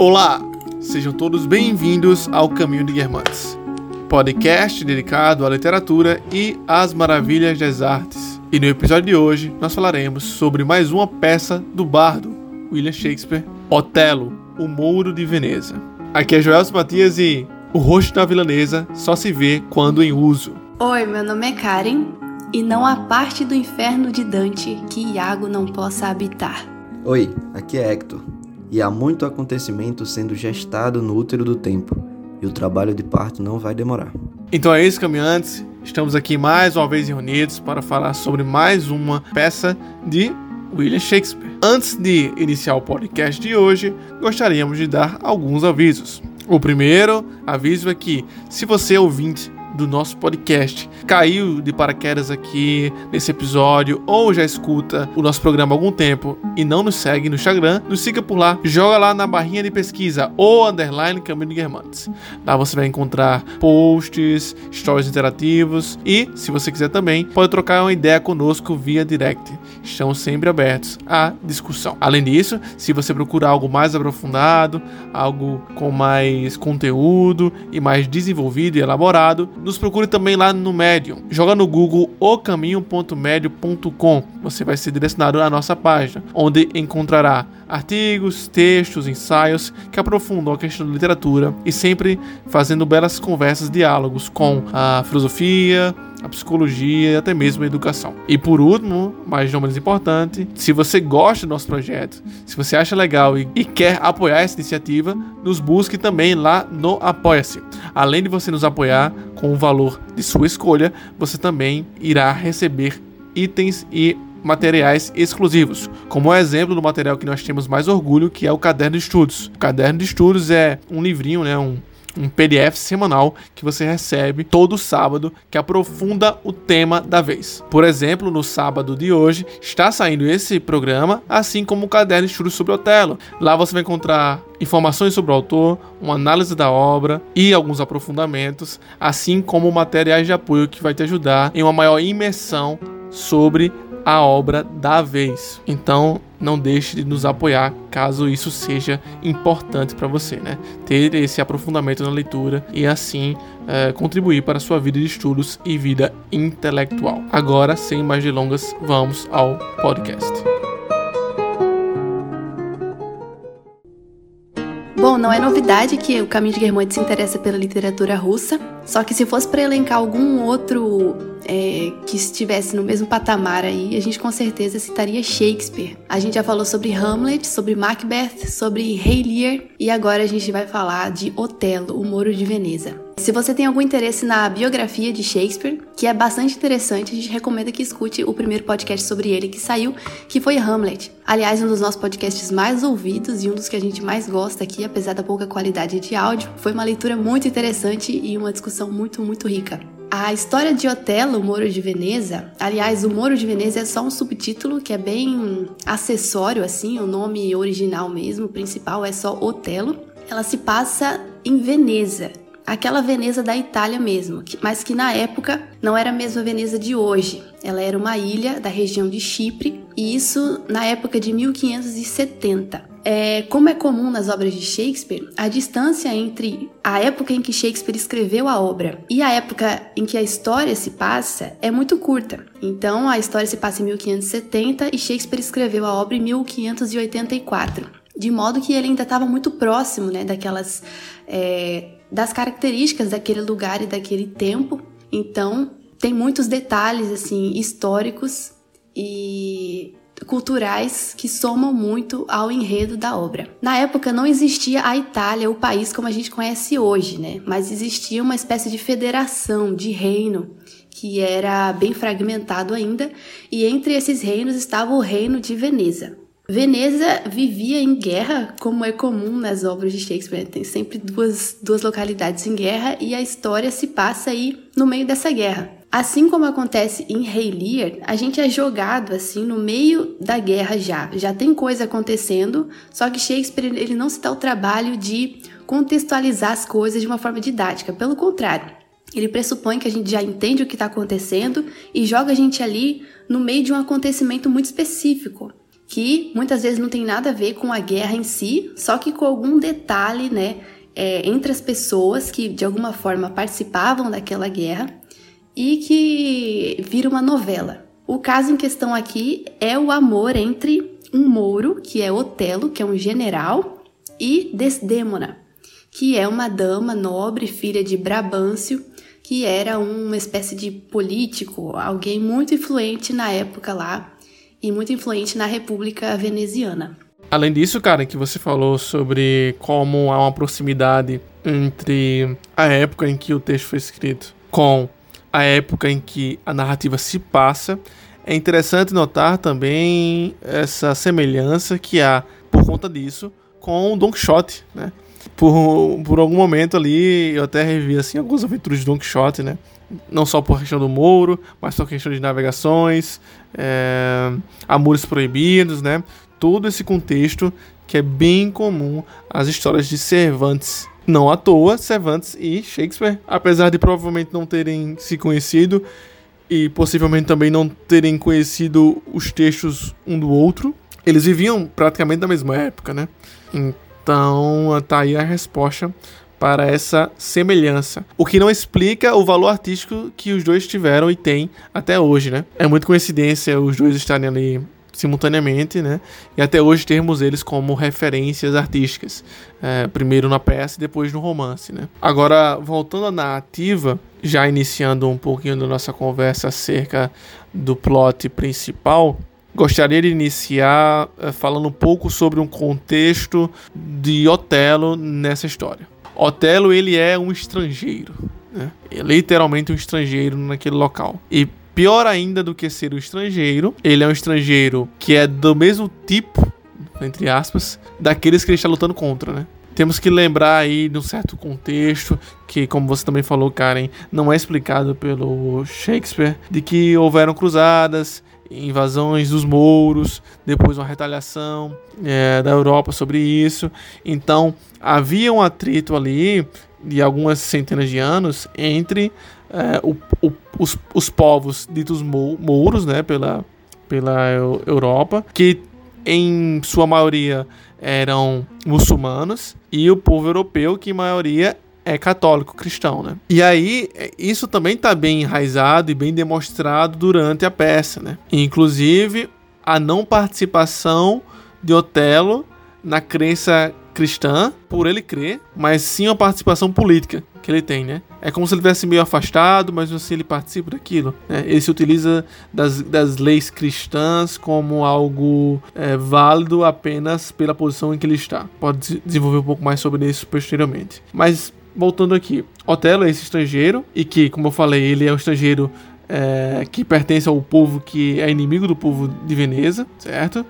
Olá, sejam todos bem-vindos ao Caminho de Guermantes, podcast dedicado à literatura e às maravilhas das artes. E no episódio de hoje nós falaremos sobre mais uma peça do bardo William Shakespeare, Otelo, o Mouro de Veneza. Aqui é Joelson Matias e o rosto da vilanesa só se vê quando em uso. Oi, meu nome é Karen e não há parte do inferno de Dante que Iago não possa habitar. Oi, aqui é Hector e há muito acontecimento sendo gestado no útero do tempo e o trabalho de parto não vai demorar. Então é isso, caminhantes. Estamos aqui mais uma vez reunidos para falar sobre mais uma peça de William Shakespeare. Antes de iniciar o podcast de hoje, gostaríamos de dar alguns avisos. O primeiro aviso é que, se você é ouvinte do nosso podcast caiu de paraquedas aqui nesse episódio ou já escuta o nosso programa há algum tempo e não nos segue no Instagram, nos siga por lá, joga lá na barrinha de pesquisa ou underline de Guermantes. Lá você vai encontrar posts, stories interativos e, se você quiser também, pode trocar uma ideia conosco via direct. Estamos sempre abertos à discussão. Além disso, se você procurar algo mais aprofundado, algo com mais conteúdo e mais desenvolvido e elaborado, nos procure também lá no Medium. Joga no Google ocaminho.medium.com. Você vai ser direcionado à nossa página, onde encontrará artigos, textos, ensaios que aprofundam a questão da literatura e sempre fazendo belas conversas, diálogos com a filosofia, a psicologia e até mesmo a educação. E por último, mas não menos importante, se você gosta do nosso projeto, se você acha legal e, e quer apoiar essa iniciativa, nos busque também lá no Apoia-se. Além de você nos apoiar com o valor de sua escolha, você também irá receber itens e materiais exclusivos, como o exemplo do material que nós temos mais orgulho, que é o caderno de estudos. O caderno de estudos é um livrinho, né, um, um PDF semanal que você recebe todo sábado que aprofunda o tema da vez. Por exemplo, no sábado de hoje está saindo esse programa, assim como o caderno de estudos sobre Otelo. Lá você vai encontrar informações sobre o autor, uma análise da obra e alguns aprofundamentos, assim como materiais de apoio que vai te ajudar em uma maior imersão sobre a obra da vez. Então, não deixe de nos apoiar caso isso seja importante para você, né? Ter esse aprofundamento na leitura e assim é, contribuir para a sua vida de estudos e vida intelectual. Agora, sem mais delongas, vamos ao podcast. Bom, não é novidade que o Caminho de Guermantes se interessa pela literatura russa, só que se fosse para elencar algum outro é, que estivesse no mesmo patamar aí, a gente com certeza citaria Shakespeare. A gente já falou sobre Hamlet, sobre Macbeth, sobre Rei Lear e agora a gente vai falar de Otelo, o Moro de Veneza. Se você tem algum interesse na biografia de Shakespeare, que é bastante interessante, a gente recomenda que escute o primeiro podcast sobre ele que saiu, que foi Hamlet. Aliás, um dos nossos podcasts mais ouvidos e um dos que a gente mais gosta aqui, apesar da pouca qualidade de áudio. Foi uma leitura muito interessante e uma discussão muito, muito rica. A história de Otelo, o Moro de Veneza, aliás, o Moro de Veneza é só um subtítulo que é bem acessório, assim, o nome original mesmo, o principal é só Otelo. Ela se passa em Veneza, aquela Veneza da Itália mesmo, mas que na época não era a mesma Veneza de hoje. Ela era uma ilha da região de Chipre, e isso na época de 1570. É, como é comum nas obras de Shakespeare, a distância entre a época em que Shakespeare escreveu a obra e a época em que a história se passa é muito curta. Então, a história se passa em 1570 e Shakespeare escreveu a obra em 1584. De modo que ele ainda estava muito próximo né, daquelas é, das características daquele lugar e daquele tempo. Então, tem muitos detalhes assim históricos e culturais que somam muito ao enredo da obra. Na época não existia a Itália, o país como a gente conhece hoje, né? Mas existia uma espécie de federação, de reino que era bem fragmentado ainda, e entre esses reinos estava o reino de Veneza. Veneza vivia em guerra, como é comum nas obras de Shakespeare. Tem sempre duas, duas localidades em guerra e a história se passa aí no meio dessa guerra. Assim como acontece em Rei Lear, a gente é jogado assim no meio da guerra já. Já tem coisa acontecendo, só que Shakespeare ele não se dá o trabalho de contextualizar as coisas de uma forma didática. Pelo contrário, ele pressupõe que a gente já entende o que está acontecendo e joga a gente ali no meio de um acontecimento muito específico que muitas vezes não tem nada a ver com a guerra em si, só que com algum detalhe, né, é, entre as pessoas que de alguma forma participavam daquela guerra e que vira uma novela. O caso em questão aqui é o amor entre um mouro, que é Otelo, que é um general, e Desdêmona, que é uma dama nobre, filha de Brabâncio, que era uma espécie de político, alguém muito influente na época lá e muito influente na República Veneziana. Além disso, cara, que você falou sobre como há uma proximidade entre a época em que o texto foi escrito com a época em que a narrativa se passa, é interessante notar também essa semelhança que há por conta disso com Don Quixote, né? Por, por algum momento ali, eu até revi assim algumas aventuras de Don Quixote, né? Não só por questão do Mouro, mas por questão de navegações, é, amores proibidos, né? Todo esse contexto que é bem comum às histórias de Cervantes. Não à toa, Cervantes e Shakespeare, apesar de provavelmente não terem se conhecido e possivelmente também não terem conhecido os textos um do outro, eles viviam praticamente na mesma época, né? Então, tá aí a resposta para essa semelhança. O que não explica o valor artístico que os dois tiveram e têm até hoje, né? É muito coincidência os dois estarem ali simultaneamente, né? E até hoje termos eles como referências artísticas. É, primeiro na peça e depois no romance, né? Agora, voltando à narrativa, já iniciando um pouquinho da nossa conversa acerca do plot principal, gostaria de iniciar é, falando um pouco sobre um contexto de Otelo nessa história. Otelo ele é um estrangeiro, né? é literalmente um estrangeiro naquele local. E pior ainda do que ser um estrangeiro, ele é um estrangeiro que é do mesmo tipo, entre aspas, daqueles que ele está lutando contra, né? Temos que lembrar aí de um certo contexto que, como você também falou, Karen, não é explicado pelo Shakespeare, de que houveram cruzadas, invasões dos mouros, depois uma retaliação é, da Europa sobre isso. Então havia um atrito ali de algumas centenas de anos entre é, o, o, os, os povos ditos mouros, né, pela, pela Europa, que em sua maioria eram muçulmanos, e o povo europeu, que em maioria é católico cristão, né? E aí, isso também está bem enraizado e bem demonstrado durante a peça, né? Inclusive, a não participação de Otelo na crença cristã, por ele crer, mas sim a participação política que ele tem, né? É como se ele tivesse meio afastado, mas assim ele participa daquilo. Né? Ele se utiliza das, das leis cristãs como algo é, válido apenas pela posição em que ele está. Pode desenvolver um pouco mais sobre isso posteriormente. Mas voltando aqui, Otelo é esse estrangeiro e que, como eu falei, ele é um estrangeiro é, que pertence ao povo que é inimigo do povo de Veneza, certo?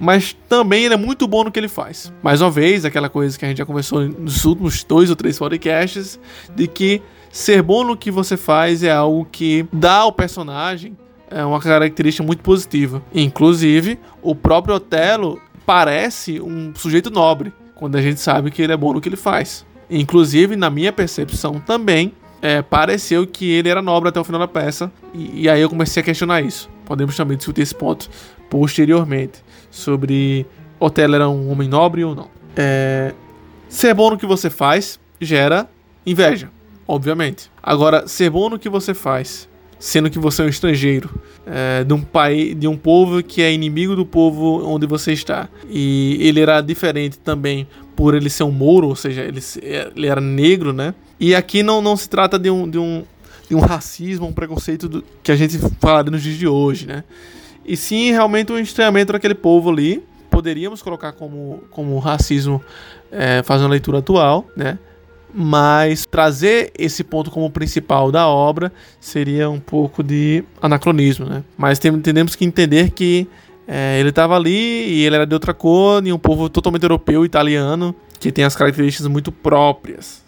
Mas também ele é muito bom no que ele faz. Mais uma vez, aquela coisa que a gente já conversou nos últimos dois ou três podcasts, de que ser bom no que você faz é algo que dá ao personagem é uma característica muito positiva. Inclusive, o próprio Otelo parece um sujeito nobre, quando a gente sabe que ele é bom no que ele faz. Inclusive, na minha percepção também, é, pareceu que ele era nobre até o final da peça. E, e, aí eu comecei a questionar isso. Podemos também discutir esse ponto posteriormente. Sobre Otelo era um homem nobre ou não. É, ser bom no que você faz gera inveja, obviamente. Agora, ser bom no que você faz, sendo que você é um estrangeiro, é, de um país, de um povo que é inimigo do povo onde você está, e ele era diferente também por ele ser um mouro, ou seja, ele, ele era negro, né? E aqui não, não se trata de um, de um, de um racismo, um preconceito do, que a gente falaria nos dias de hoje, né? E sim, realmente um estranhamento daquele povo ali. Poderíamos colocar como, como racismo, é, fazendo a leitura atual, né? Mas trazer esse ponto como principal da obra seria um pouco de anacronismo, né? Mas tem, temos que entender que é, ele estava ali e ele era de outra cor, e um povo totalmente europeu, italiano, que tem as características muito próprias.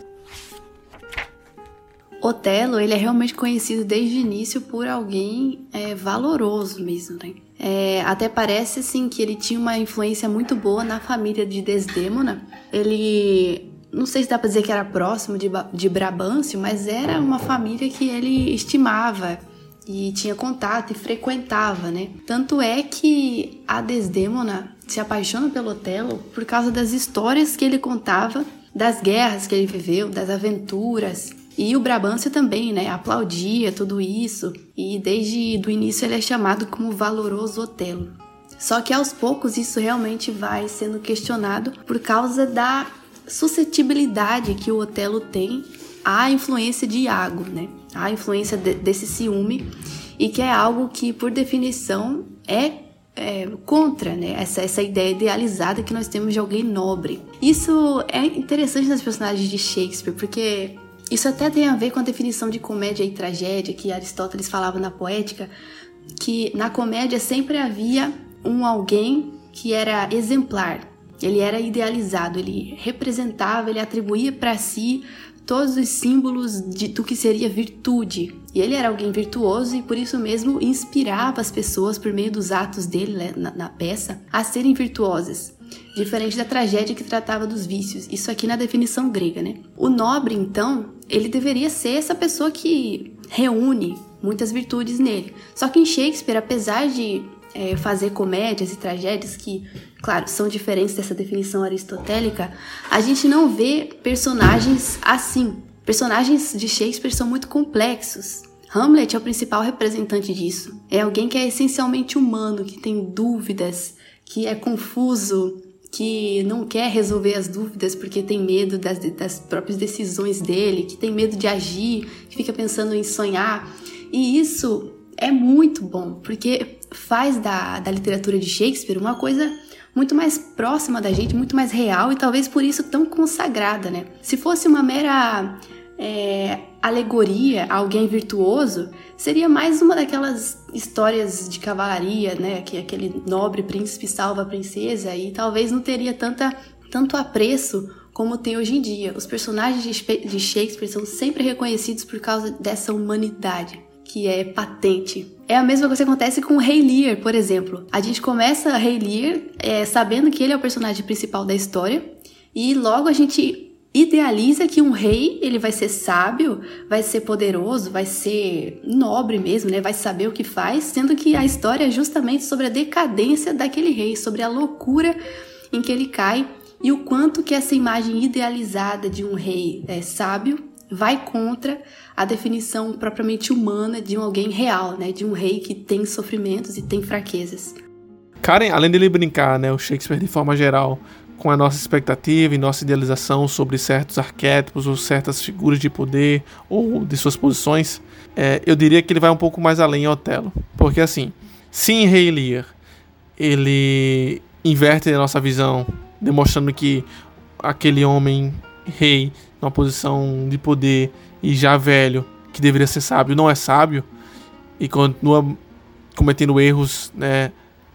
Otelo, ele é realmente conhecido desde o início por alguém é, valoroso mesmo, né? É, até parece assim que ele tinha uma influência muito boa na família de Desdemona. Ele, não sei se dá para dizer que era próximo de, de Brabâncio, mas era uma família que ele estimava e tinha contato e frequentava, né? Tanto é que a Desdemona se apaixona pelo Otelo por causa das histórias que ele contava, das guerras que ele viveu, das aventuras. E o Brabâncio também, né? Aplaudia tudo isso. E desde o início ele é chamado como valoroso Otelo. Só que aos poucos isso realmente vai sendo questionado por causa da suscetibilidade que o Otelo tem à influência de Iago, né? A influência de, desse ciúme e que é algo que, por definição, é, é contra né? essa, essa ideia idealizada que nós temos de alguém nobre. Isso é interessante nas personagens de Shakespeare, porque isso até tem a ver com a definição de comédia e tragédia que Aristóteles falava na poética, que na comédia sempre havia um alguém que era exemplar, ele era idealizado, ele representava, ele atribuía para si todos os símbolos de, do que seria virtude. E ele era alguém virtuoso e por isso mesmo inspirava as pessoas por meio dos atos dele né, na, na peça a serem virtuosas. Diferente da tragédia que tratava dos vícios, isso aqui na definição grega, né? O nobre, então, ele deveria ser essa pessoa que reúne muitas virtudes nele. Só que em Shakespeare, apesar de é, fazer comédias e tragédias que, claro, são diferentes dessa definição aristotélica, a gente não vê personagens assim. Personagens de Shakespeare são muito complexos. Hamlet é o principal representante disso. É alguém que é essencialmente humano, que tem dúvidas, que é confuso, que não quer resolver as dúvidas porque tem medo das, das próprias decisões dele, que tem medo de agir, que fica pensando em sonhar. E isso é muito bom, porque faz da, da literatura de Shakespeare uma coisa muito mais próxima da gente, muito mais real e talvez por isso tão consagrada, né? Se fosse uma mera é, alegoria a alguém virtuoso, seria mais uma daquelas histórias de cavalaria, né? Que aquele nobre príncipe salva a princesa e talvez não teria tanta, tanto apreço como tem hoje em dia. Os personagens de Shakespeare são sempre reconhecidos por causa dessa humanidade que é patente. É a mesma coisa que acontece com o Rei Lear, por exemplo. A gente começa Rei Lear é, sabendo que ele é o personagem principal da história e logo a gente idealiza que um rei ele vai ser sábio, vai ser poderoso, vai ser nobre mesmo, né? Vai saber o que faz, sendo que a história é justamente sobre a decadência daquele rei, sobre a loucura em que ele cai e o quanto que essa imagem idealizada de um rei é, sábio vai contra a definição propriamente humana de um alguém real, né? De um rei que tem sofrimentos e tem fraquezas. Karen, além dele brincar, né, o Shakespeare de forma geral, com a nossa expectativa e nossa idealização sobre certos arquétipos ou certas figuras de poder ou de suas posições, é, eu diria que ele vai um pouco mais além em Otelo. Porque assim, se em Rei Lear ele inverte a nossa visão, demonstrando que aquele homem rei numa posição de poder e já velho, que deveria ser sábio, não é sábio e continua cometendo erros né,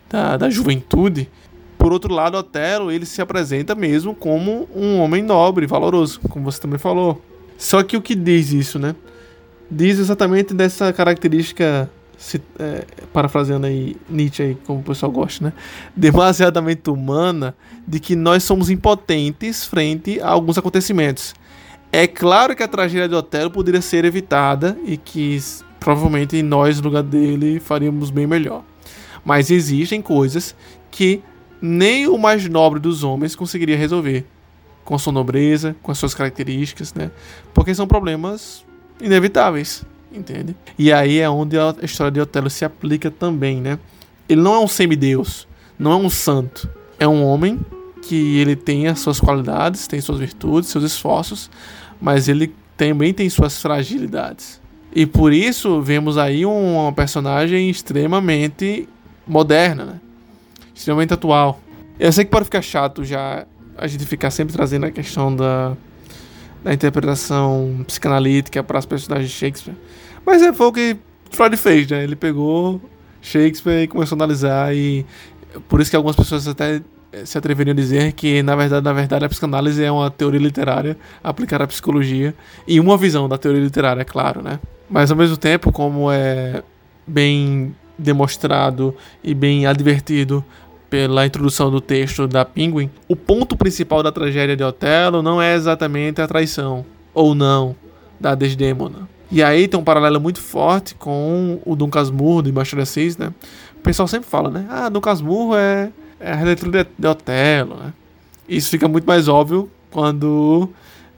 da, da juventude. Por outro lado, Otelo ele se apresenta mesmo como um homem nobre, valoroso, como você também falou. Só que o que diz isso, né? Diz exatamente dessa característica, se, é, parafraseando aí Nietzsche, aí, como o pessoal gosta, né? Demasiadamente humana, de que nós somos impotentes frente a alguns acontecimentos. É claro que a tragédia de Otelo poderia ser evitada e que provavelmente nós, no lugar dele, faríamos bem melhor. Mas existem coisas que nem o mais nobre dos homens conseguiria resolver com sua nobreza, com as suas características, né? Porque são problemas inevitáveis, entende? E aí é onde a história de Otelo se aplica também, né? Ele não é um semideus, não é um santo, é um homem que ele tem as suas qualidades, tem suas virtudes, seus esforços, mas ele também tem suas fragilidades. E por isso vemos aí uma personagem extremamente moderna, né? Extremamente atual. Eu sei que pode ficar chato já a gente ficar sempre trazendo a questão da, da interpretação psicanalítica para as personagens de Shakespeare, mas é foi o que Freud fez, né? Ele pegou Shakespeare e começou a analisar e por isso que algumas pessoas até eh, se atreveriam a dizer que, na verdade, na verdade, a psicanálise é uma teoria literária aplicada à psicologia e uma visão da teoria literária, é claro, né? Mas, ao mesmo tempo, como é bem demonstrado e bem advertido pela introdução do texto da Penguin, o ponto principal da tragédia de Otelo não é exatamente a traição, ou não, da Desdemona. E aí tem um paralelo muito forte com o Dom Casmurro de Machado Assis, né? O pessoal sempre fala, né? Ah, Dom Casmurro é, é a releitura de, de Otelo, né? Isso fica muito mais óbvio quando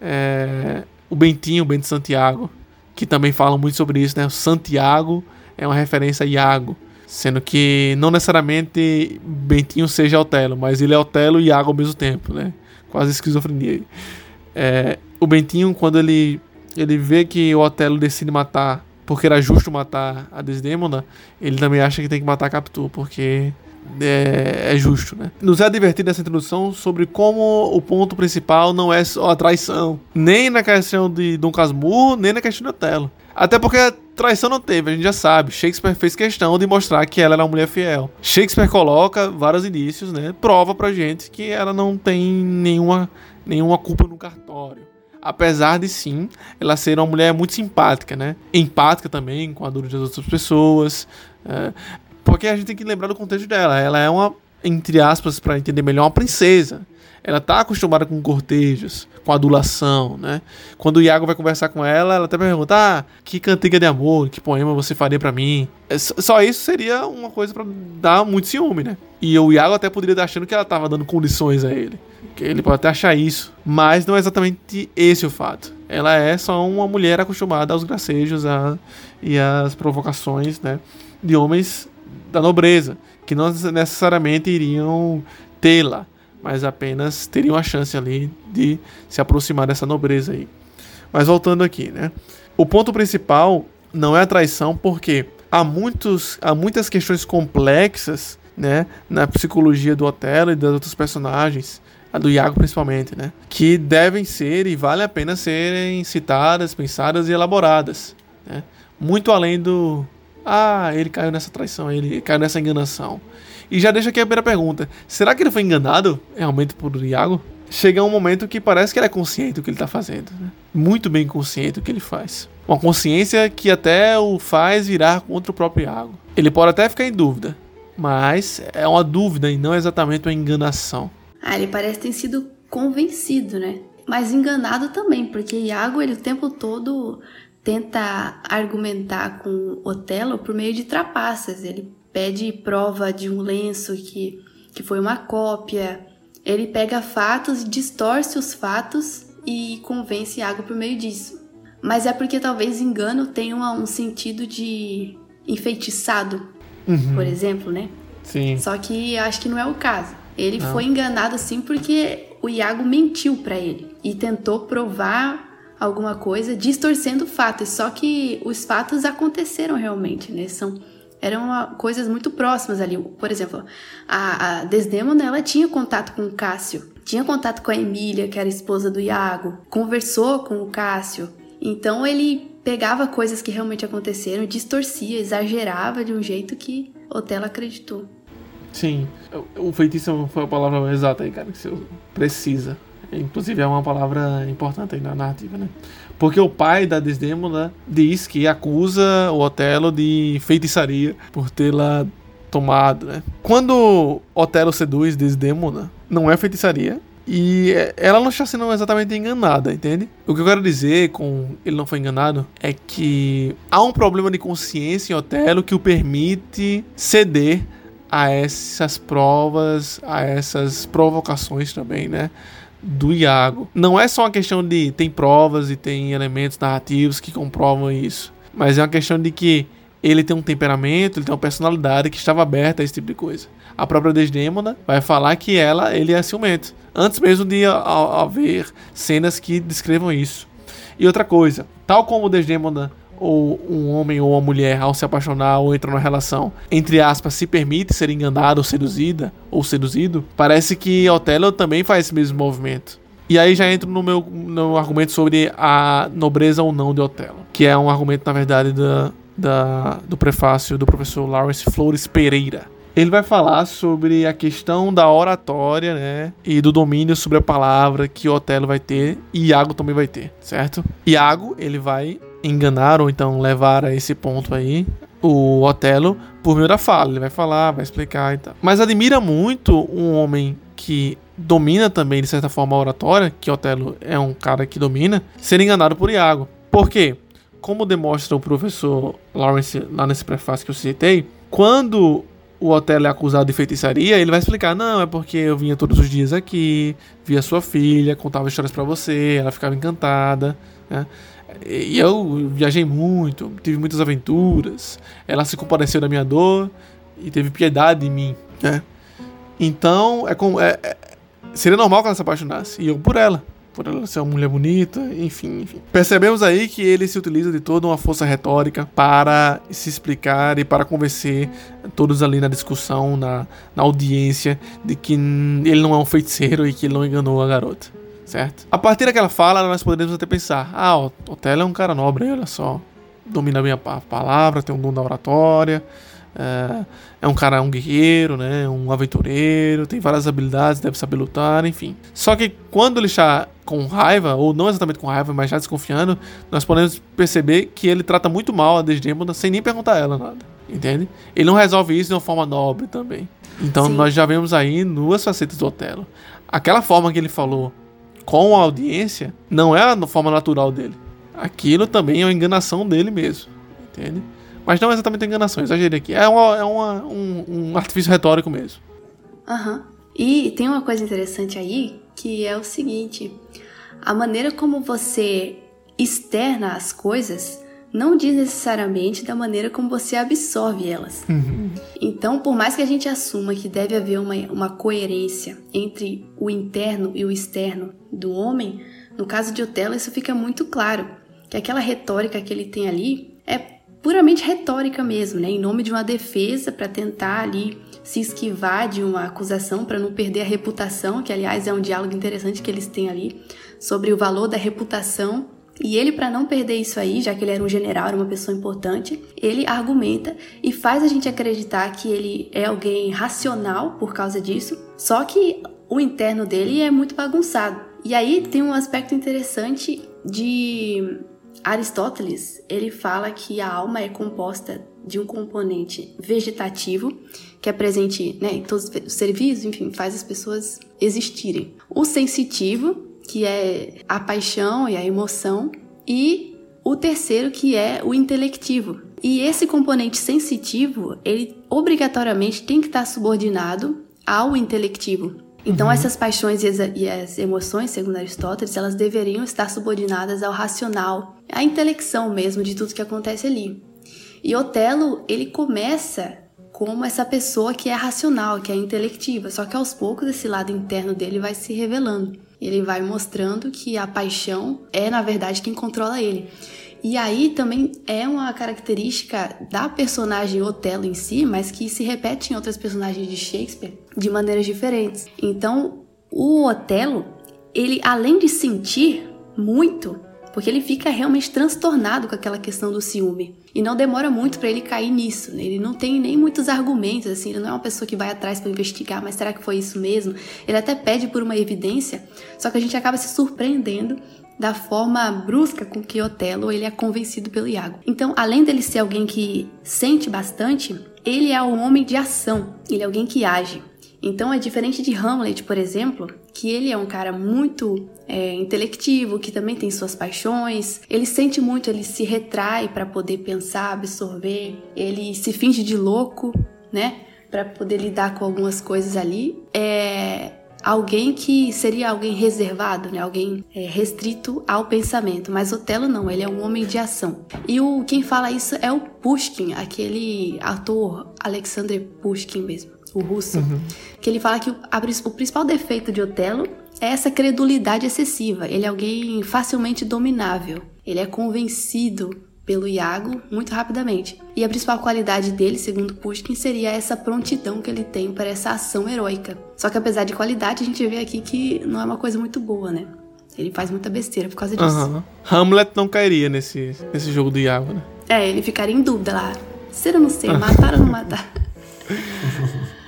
é, o Bentinho, o Bento Santiago, que também fala muito sobre isso, né? O Santiago é uma referência a Iago, sendo que não necessariamente Bentinho seja Otelo, mas ele é Otelo e Iago ao mesmo tempo, né? Quase esquizofrenia. É, o Bentinho, quando ele, ele vê que o Otelo decide matar, porque era justo matar a Desdemona, ele também acha que tem que matar a Capitu, porque é, é, justo, né? Nos é advertido nessa introdução sobre como o ponto principal não é só a traição, nem na questão de Dom Casmurro, nem na questão de Otelo. Até porque traição não teve, a gente já sabe. Shakespeare fez questão de mostrar que ela era uma mulher fiel. Shakespeare coloca vários indícios, né? Prova pra gente que ela não tem nenhuma, nenhuma culpa no cartório. Apesar de sim, ela ser uma mulher muito simpática, né? Empática também com a dor das outras pessoas. É, porque a gente tem que lembrar do contexto dela. Ela é uma, entre aspas, para entender melhor, uma princesa. Ela tá acostumada com cortejos, com adulação, né? Quando o Iago vai conversar com ela, ela até pergunta: ah, que cantiga de amor, que poema você faria para mim? É, só isso seria uma coisa para dar muito ciúme, né? E o Iago até poderia estar achando que ela tava dando condições a ele. Que ele pode até achar isso. Mas não é exatamente esse o fato. Ela é só uma mulher acostumada aos gracejos a, e às provocações, né? De homens da nobreza, que não necessariamente iriam tê-la, mas apenas teriam a chance ali de se aproximar dessa nobreza aí. Mas voltando aqui, né? O ponto principal não é a traição, porque há, muitos, há muitas questões complexas, né, na psicologia do Otelo e das outros personagens, a do Iago principalmente, né, que devem ser e vale a pena serem citadas, pensadas e elaboradas, né? Muito além do ah, ele caiu nessa traição, ele caiu nessa enganação. E já deixa aqui a primeira pergunta: será que ele foi enganado realmente por Iago? Chega um momento que parece que ele é consciente do que ele está fazendo, né? muito bem consciente do que ele faz. Uma consciência que até o faz virar contra o próprio Iago. Ele pode até ficar em dúvida, mas é uma dúvida e não exatamente uma enganação. Ah, ele parece ter sido convencido, né? Mas enganado também, porque Iago ele o tempo todo tenta argumentar com Otelo por meio de trapaças. Ele pede prova de um lenço que, que foi uma cópia. Ele pega fatos, distorce os fatos e convence Iago por meio disso. Mas é porque talvez engano tenha um sentido de enfeitiçado, uhum. por exemplo, né? Sim. Só que acho que não é o caso. Ele não. foi enganado assim porque o Iago mentiu para ele e tentou provar alguma coisa distorcendo fatos, só que os fatos aconteceram realmente, né? São eram uma, coisas muito próximas ali. Por exemplo, a, a Desdemona ela tinha contato com o Cássio, tinha contato com a Emília, que era esposa do Iago, conversou com o Cássio. Então ele pegava coisas que realmente aconteceram, distorcia, exagerava de um jeito que Otelo acreditou. Sim, o feitiço foi a palavra exata aí, cara, que você precisa. Inclusive é uma palavra importante aí na narrativa, né? Porque o pai da Desdemona diz que acusa o Otelo de feitiçaria por tê-la tomado, né? Quando Otelo seduz Desdemona, não é feitiçaria, e ela não está sendo exatamente enganada, entende? O que eu quero dizer com ele não foi enganado é que há um problema de consciência em Otelo que o permite ceder a essas provas, a essas provocações também, né? Do Iago. Não é só uma questão de tem provas e tem elementos narrativos que comprovam isso, mas é uma questão de que ele tem um temperamento, ele tem uma personalidade que estava aberta a esse tipo de coisa. A própria Desdemona vai falar que ela, ele é ciumento, antes mesmo de haver cenas que descrevam isso. E outra coisa, tal como Desdemona ou um homem ou uma mulher, ao se apaixonar ou entrar numa relação, entre aspas, se permite ser enganada ou seduzida ou seduzido, parece que Otelo também faz esse mesmo movimento. E aí já entro no meu no argumento sobre a nobreza ou não de Otelo, que é um argumento, na verdade, da, da, do prefácio do professor Lawrence Flores Pereira. Ele vai falar sobre a questão da oratória, né? E do domínio sobre a palavra que Otelo vai ter e Iago também vai ter, certo? Iago, ele vai enganar ou então levar a esse ponto aí o Otelo por meio da fala. Ele vai falar, vai explicar e tal. Mas admira muito um homem que domina também, de certa forma, a oratória, que Otelo é um cara que domina, ser enganado por Iago. Por quê? como demonstra o professor Lawrence lá nesse prefácio que eu citei, quando o Otelo é acusado de feitiçaria, ele vai explicar: não, é porque eu vinha todos os dias aqui, via sua filha, contava histórias para você, ela ficava encantada, né? E eu viajei muito, tive muitas aventuras, ela se compadeceu da minha dor e teve piedade de mim, né? Então, é como. É, é, seria normal que ela se apaixonasse, e eu por ela por ela ser uma mulher bonita, enfim, enfim. Percebemos aí que ele se utiliza de toda uma força retórica para se explicar e para convencer todos ali na discussão, na, na audiência, de que ele não é um feiticeiro e que ele não enganou a garota. Certo? A partir daquela fala, nós poderíamos até pensar: ah, o Otelo é um cara nobre, olha só. Domina bem a palavra, tem um dom da oratória, é, é um cara, um guerreiro, né? Um aventureiro, tem várias habilidades, deve saber lutar, enfim. Só que quando ele está com raiva, ou não exatamente com raiva, mas já desconfiando, nós podemos perceber que ele trata muito mal a Desdemona sem nem perguntar a ela nada. Entende? Ele não resolve isso de uma forma nobre também. Então Sim. nós já vemos aí duas facetas do Otelo. Aquela forma que ele falou com a audiência não é a forma natural dele. Aquilo também é uma enganação dele mesmo. Entende? Mas não é exatamente enganação, exagerei aqui. É, uma, é uma, um, um artifício retórico mesmo. Aham. Uhum. E tem uma coisa interessante aí, que é o seguinte: a maneira como você externa as coisas não diz necessariamente da maneira como você absorve elas. Uhum. Então, por mais que a gente assuma que deve haver uma, uma coerência entre o interno e o externo do homem, no caso de Otelo isso fica muito claro, que aquela retórica que ele tem ali é puramente retórica mesmo, né? Em nome de uma defesa para tentar ali se esquivar de uma acusação para não perder a reputação, que aliás é um diálogo interessante que eles têm ali sobre o valor da reputação. E ele, para não perder isso aí, já que ele era um general, era uma pessoa importante, ele argumenta e faz a gente acreditar que ele é alguém racional por causa disso, só que o interno dele é muito bagunçado. E aí tem um aspecto interessante de Aristóteles, ele fala que a alma é composta de um componente vegetativo, que é presente né, em todos os seres vivos, enfim, faz as pessoas existirem. O sensitivo, que é a paixão e a emoção, e o terceiro, que é o intelectivo. E esse componente sensitivo, ele obrigatoriamente tem que estar subordinado ao intelectivo. Então, uhum. essas paixões e as, emoções, segundo Aristóteles, elas deveriam estar subordinadas ao racional, à intelecção mesmo de tudo que acontece ali. E Otelo, ele começa como essa pessoa que é racional, que é intelectiva, só que aos poucos esse lado interno dele vai se revelando. Ele vai mostrando que a paixão é, na verdade, quem controla ele. E aí também é uma característica da personagem Otelo em si, mas que se repete em outras personagens de Shakespeare de maneiras diferentes. Então, o Otelo, ele além de sentir muito, porque ele fica realmente transtornado com aquela questão do ciúme. E não demora muito para ele cair nisso. Né? Ele não tem nem muitos argumentos, assim, ele não é uma pessoa que vai atrás para investigar, mas será que foi isso mesmo? Ele até pede por uma evidência, só que a gente acaba se surpreendendo da forma brusca com que Otelo ele é convencido pelo Iago. Então, além dele ser alguém que sente bastante, ele é um homem de ação, ele é alguém que age. Então é diferente de Hamlet, por exemplo, que ele é um cara muito é, intelectivo, que também tem suas paixões. Ele sente muito, ele se retrai para poder pensar, absorver. Ele se finge de louco, né, para poder lidar com algumas coisas ali. É, alguém que seria alguém reservado, né? Alguém é, restrito ao pensamento. Mas Otelo não, ele é um homem de ação. E o quem fala isso é o Pushkin, aquele ator Alexander Pushkin mesmo, o russo, uhum. que ele fala que o, a, o principal defeito de Otelo é essa credulidade excessiva. Ele é alguém facilmente dominável. Ele é convencido pelo Iago muito rapidamente. E a principal qualidade dele, segundo Pushkin, seria essa prontidão que ele tem para essa ação heróica. Só que apesar de qualidade, a gente vê aqui que não é uma coisa muito boa, né? Ele faz muita besteira por causa disso. Uhum. Hamlet não cairia nesse, nesse jogo do Iago, né? É, ele ficaria em dúvida lá. Ser ou não ser, matar ou não matar.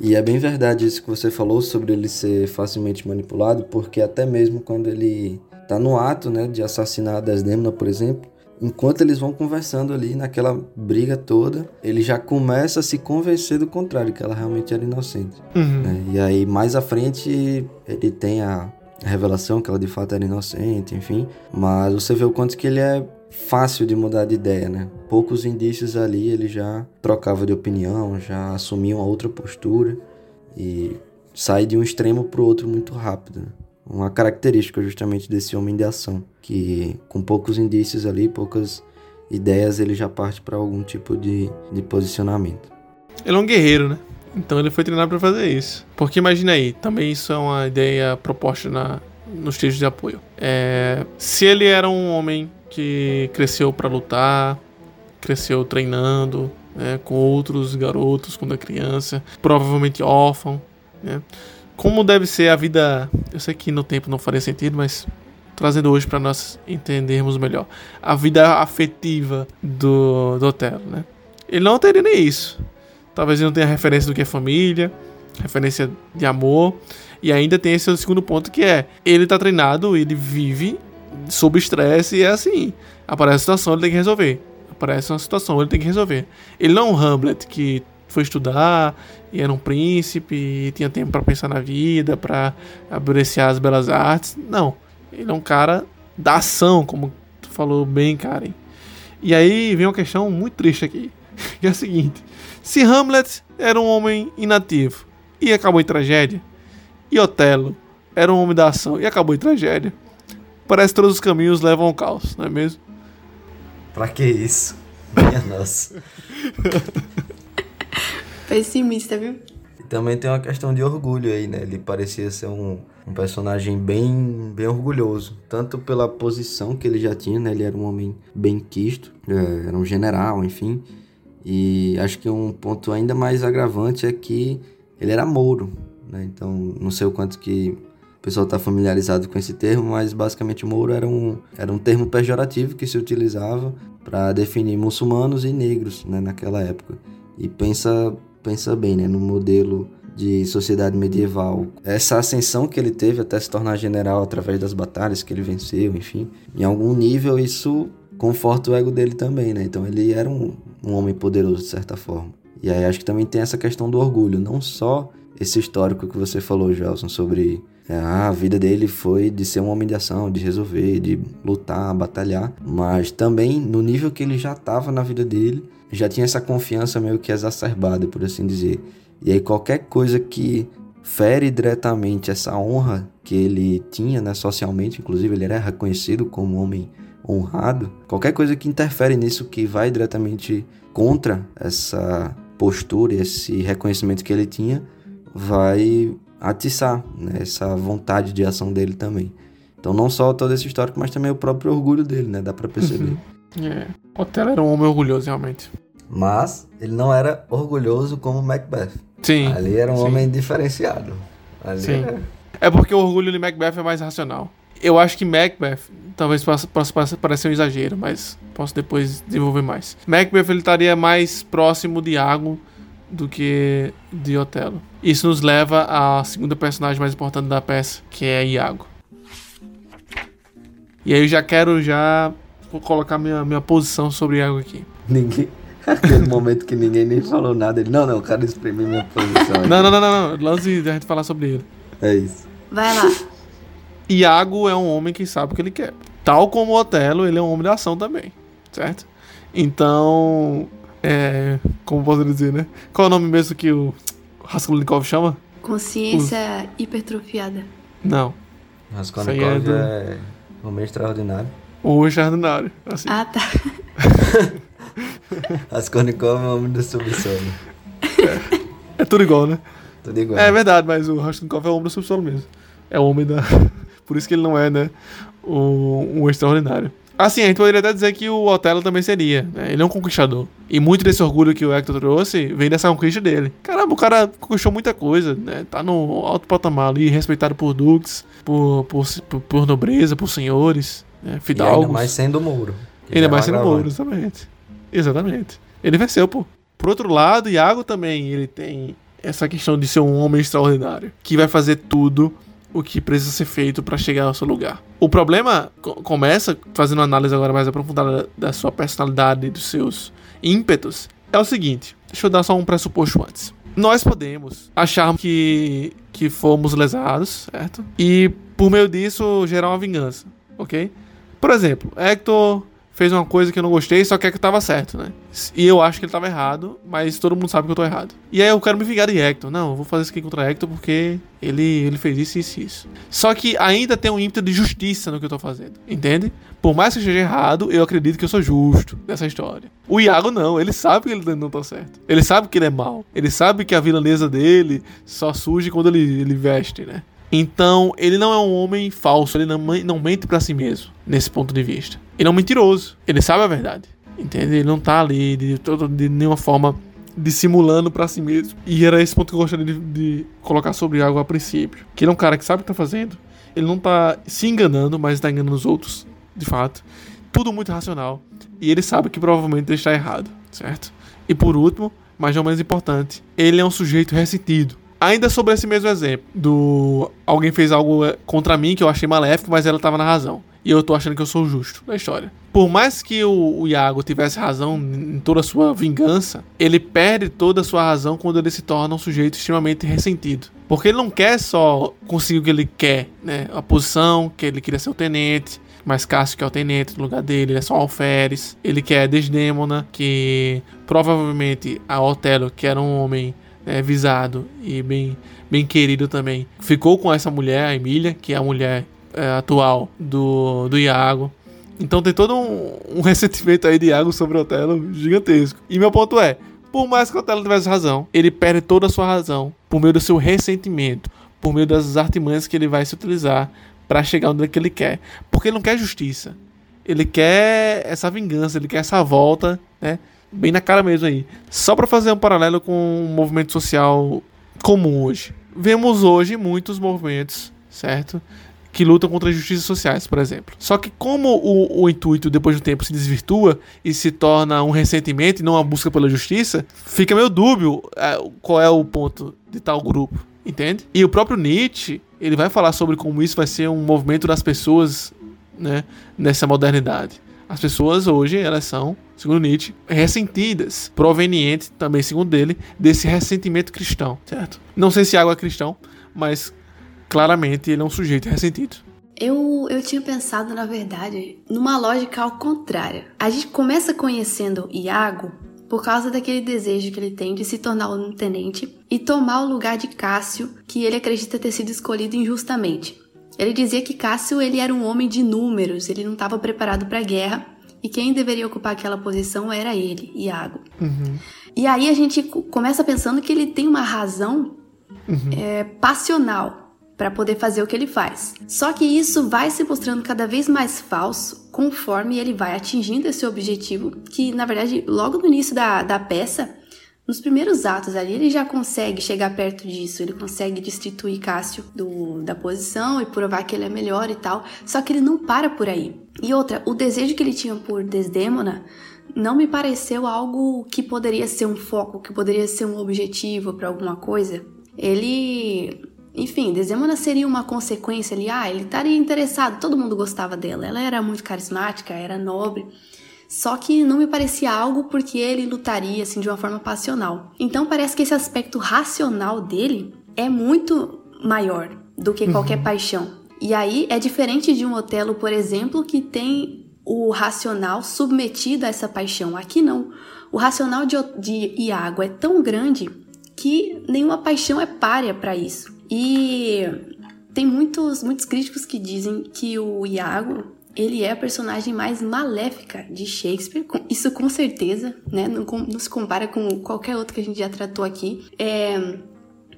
E é bem verdade isso que você falou sobre ele ser facilmente manipulado, porque até mesmo quando ele tá no ato, né, de assassinar a Desdemona, por exemplo, enquanto eles vão conversando ali naquela briga toda, ele já começa a se convencer do contrário, que ela realmente era inocente. Uhum. Né? E aí mais à frente ele tem a, revelação que ela de fato era inocente, enfim. Mas você vê o quanto que ele é fácil de mudar de ideia, né? Poucos indícios ali ele já trocava de opinião, já assumia uma outra postura e sai de um extremo para o outro muito rápido. Né? Uma característica justamente desse homem de ação, que com poucos indícios ali, poucas ideias, ele já parte para algum tipo de, de posicionamento. Ele é um guerreiro, né? Então ele foi treinado para fazer isso. Porque imagina aí, também isso é uma ideia proposta na, nos textos de apoio. É, se ele era um homem que cresceu para lutar, cresceu treinando né, com outros garotos quando é criança, provavelmente órfão, né? Como deve ser a vida? Eu sei que no tempo não faria sentido, mas trazendo hoje para nós entendermos melhor a vida afetiva do, do Otelo, né? Ele não teria nem isso. Talvez ele não tenha referência do que é família, referência de amor. E ainda tem esse segundo ponto que é: ele tá treinado, ele vive sob estresse e é assim. Aparece uma situação, ele tem que resolver. Aparece uma situação, ele tem que resolver. Ele não é um Hamlet que foi estudar e era um príncipe e tinha tempo para pensar na vida, para apreciar as belas artes. Não. Ele é um cara da ação, como tu falou bem, Karen. E aí vem uma questão muito triste aqui, que é a seguinte: se Hamlet era um homem inativo e acabou em tragédia, e Otelo era um homem da ação e acabou em tragédia, parece que todos os caminhos levam ao caos, não é mesmo? Pra que isso? Minha nossa. Pessimista, viu? E também tem uma questão de orgulho aí, né? Ele parecia ser um, um personagem bem, bem orgulhoso. Tanto pela posição que ele já tinha, né? Ele era um homem bem quisto, é, era um general, enfim e acho que um ponto ainda mais agravante é que ele era mouro, né? Então, não sei o quanto que pessoal está familiarizado com esse termo, mas basicamente mouro era um, era um termo pejorativo que se utilizava para definir muçulmanos e negros né, naquela época. E pensa, pensa bem, né, no modelo de sociedade medieval. Essa ascensão que ele teve até se tornar general através das batalhas que ele venceu, enfim, em algum nível isso conforta o ego dele também, né? Então ele era um, um homem poderoso de certa forma. E aí acho que também tem essa questão do orgulho, não só esse histórico que você falou, Gelson, sobre a vida dele foi de ser um homem de ação, de resolver, de lutar, batalhar, mas também no nível que ele já estava na vida dele, já tinha essa confiança meio que exacerbada, por assim dizer. E aí qualquer coisa que fere diretamente essa honra que ele tinha, né, socialmente, inclusive ele era reconhecido como um homem honrado, qualquer coisa que interfere nisso que vai diretamente contra essa postura, esse reconhecimento que ele tinha, vai atiçar né, essa vontade de ação dele também. Então não só todo esse histórico, mas também o próprio orgulho dele, né? Dá para perceber. Uhum. É. Otelo era um homem orgulhoso, realmente. Mas ele não era orgulhoso como Macbeth. Sim. Ali era um sim. homem diferenciado. Ali Sim. Era... É porque o orgulho de Macbeth é mais racional. Eu acho que Macbeth talvez possa, possa parecer um exagero, mas posso depois desenvolver mais. Macbeth ele estaria mais próximo de Iago do que de Otelo. Isso nos leva à segunda personagem mais importante da peça, que é Iago. E aí eu já quero já vou colocar minha, minha posição sobre Iago aqui. Ninguém. Aquele momento que ninguém nem falou nada. Ele, não, não, eu quero exprimir minha posição. aqui." Não, não, não, não, não. Lance da gente falar sobre ele. É isso. Vai lá. Iago é um homem que sabe o que ele quer. Tal como o Otelo, ele é um homem de ação também, certo? Então, é, como posso dizer, né? Qual é o nome mesmo que o Raskolnikov chama? Consciência hipertrofiada. Não, Raskolnikov é é, do- um homem extraordinário. o extraordinário. Assim. Ah, tá. Raskolnikov é um homem do subsolo. É tudo igual, né? Tudo igual. É verdade, mas o Raskolnikov é o homem do subsolo mesmo. É o homem da. Por isso que ele não é, né? Um extraordinário. Assim, a gente poderia até dizer que o Otelo também seria. Né? Ele é um conquistador. E muito desse orgulho que o Hector trouxe vem dessa conquista dele. Caramba, o cara conquistou muita coisa, né? Tá no alto patamar ali, respeitado por duques, por, por, por, por nobreza, por senhores, né? E ainda fidalgos. mais sendo Mouro. que Ainda mais é um sendo agravante. exatamente. Exatamente. Ele venceu, pô. Por outro lado, Iago também, ele tem essa questão de ser um homem extraordinário, que vai fazer tudo o que precisa ser feito para chegar ao seu lugar. O problema co- começa, fazendo uma análise agora mais aprofundada da sua personalidade e dos seus ímpetos, é o seguinte. Deixa eu dar só um pressuposto antes. nós podemos achar que, que fomos lesados, certo? E por meio disso gerar uma vingança, ok? Por exemplo, Hector fez uma coisa que eu não gostei, só que é que tava certo, né? E eu acho que ele tava errado, mas todo mundo sabe que eu tô errado. E aí eu quero me vingar de Hector. Não, eu vou fazer isso aqui contra Hector porque ele, ele fez isso, isso isso. Só que ainda tem um ímpeto de justiça no que eu tô fazendo, entende? Por mais que eu esteja errado, eu acredito que eu sou justo nessa história. O Iago não, ele sabe que ele não tá certo. Ele sabe que ele é mal. Ele sabe que a vilanesa dele só surge quando ele, ele veste, né? Então, ele não é um homem falso, ele não, não mente para si mesmo, nesse ponto de vista. Ele é um mentiroso, ele sabe a verdade. Entende? Ele não tá ali de, de nenhuma forma dissimulando para si mesmo. E era esse ponto que eu gostaria de, de colocar sobre algo a princípio. Que ele é um cara que sabe o que tá fazendo. Ele não tá se enganando, mas tá enganando os outros, de fato. Tudo muito racional. E ele sabe que provavelmente ele está errado, certo? E por último, mas não menos importante, ele é um sujeito ressentido. Ainda sobre esse mesmo exemplo, do alguém fez algo contra mim que eu achei maléfico, mas ela estava na razão. E eu tô achando que eu sou justo na história. Por mais que o, o Iago tivesse razão em toda a sua vingança, ele perde toda a sua razão quando ele se torna um sujeito extremamente ressentido. Porque ele não quer só conseguir o que ele quer, né? A posição, que ele queria ser o tenente, mas Cássio que é o tenente no lugar dele, ele é só alferes. Ele quer Desdemona, que provavelmente a Otelo, que era um homem é, visado e bem, bem querido também. Ficou com essa mulher, a Emília, que é a mulher é, atual do, do Iago. Então tem todo um, um ressentimento aí de Iago sobre o Otelo gigantesco. E meu ponto é, por mais que o Otelo tivesse razão, ele perde toda a sua razão por meio do seu ressentimento, por meio das artimanhas que ele vai se utilizar para chegar onde ele quer. Porque ele não quer justiça. Ele quer essa vingança, ele quer essa volta, né? bem na cara mesmo aí. Só para fazer um paralelo com um movimento social comum hoje. Vemos hoje muitos movimentos, certo? Que lutam contra as justiças sociais, por exemplo. Só que como o, o intuito, depois do tempo, se desvirtua e se torna um ressentimento e não uma busca pela justiça, fica meio dúbio é, qual é o ponto de tal grupo, entende? E o próprio Nietzsche, ele vai falar sobre como isso vai ser um movimento das pessoas, né, nessa modernidade. As pessoas hoje, elas são, segundo Nietzsche, ressentidas, provenientes, também segundo ele, desse ressentimento cristão, certo? Não sei se água é cristão, mas claramente ele é um sujeito ressentido. Eu, eu tinha pensado, na verdade, numa lógica ao contrário. A gente começa conhecendo Iago por causa daquele desejo que ele tem de se tornar um tenente e tomar o lugar de Cássio, que ele acredita ter sido escolhido injustamente. Ele dizia que Cássio ele era um homem de números, ele não estava preparado para a guerra e quem deveria ocupar aquela posição era ele, Iago. Uhum. E aí a gente começa pensando que ele tem uma razão uhum. é, passional para poder fazer o que ele faz. Só que isso vai se mostrando cada vez mais falso conforme ele vai atingindo esse objetivo, que na verdade logo no início da, da peça nos primeiros atos ali, ele já consegue chegar perto disso, ele consegue destituir Cássio do, da posição e provar que ele é melhor e tal, só que ele não para por aí. E outra, o desejo que ele tinha por Desdemona não me pareceu algo que poderia ser um foco, que poderia ser um objetivo para alguma coisa. Ele enfim, Desdemona seria uma consequência ali. Ah, ele estaria interessado, todo mundo gostava dela. Ela era muito carismática, era nobre. Só que não me parecia algo porque ele lutaria assim de uma forma passional. Então parece que esse aspecto racional dele é muito maior do que qualquer uhum. paixão. E aí é diferente de um Otelo, por exemplo, que tem o racional submetido a essa paixão. Aqui não. O racional de, de Iago é tão grande que nenhuma paixão é párea para isso. E tem muitos, muitos críticos que dizem que o Iago ele é a personagem mais maléfica de Shakespeare, isso com certeza, né? Não, não, se compara com qualquer outro que a gente já tratou aqui. É,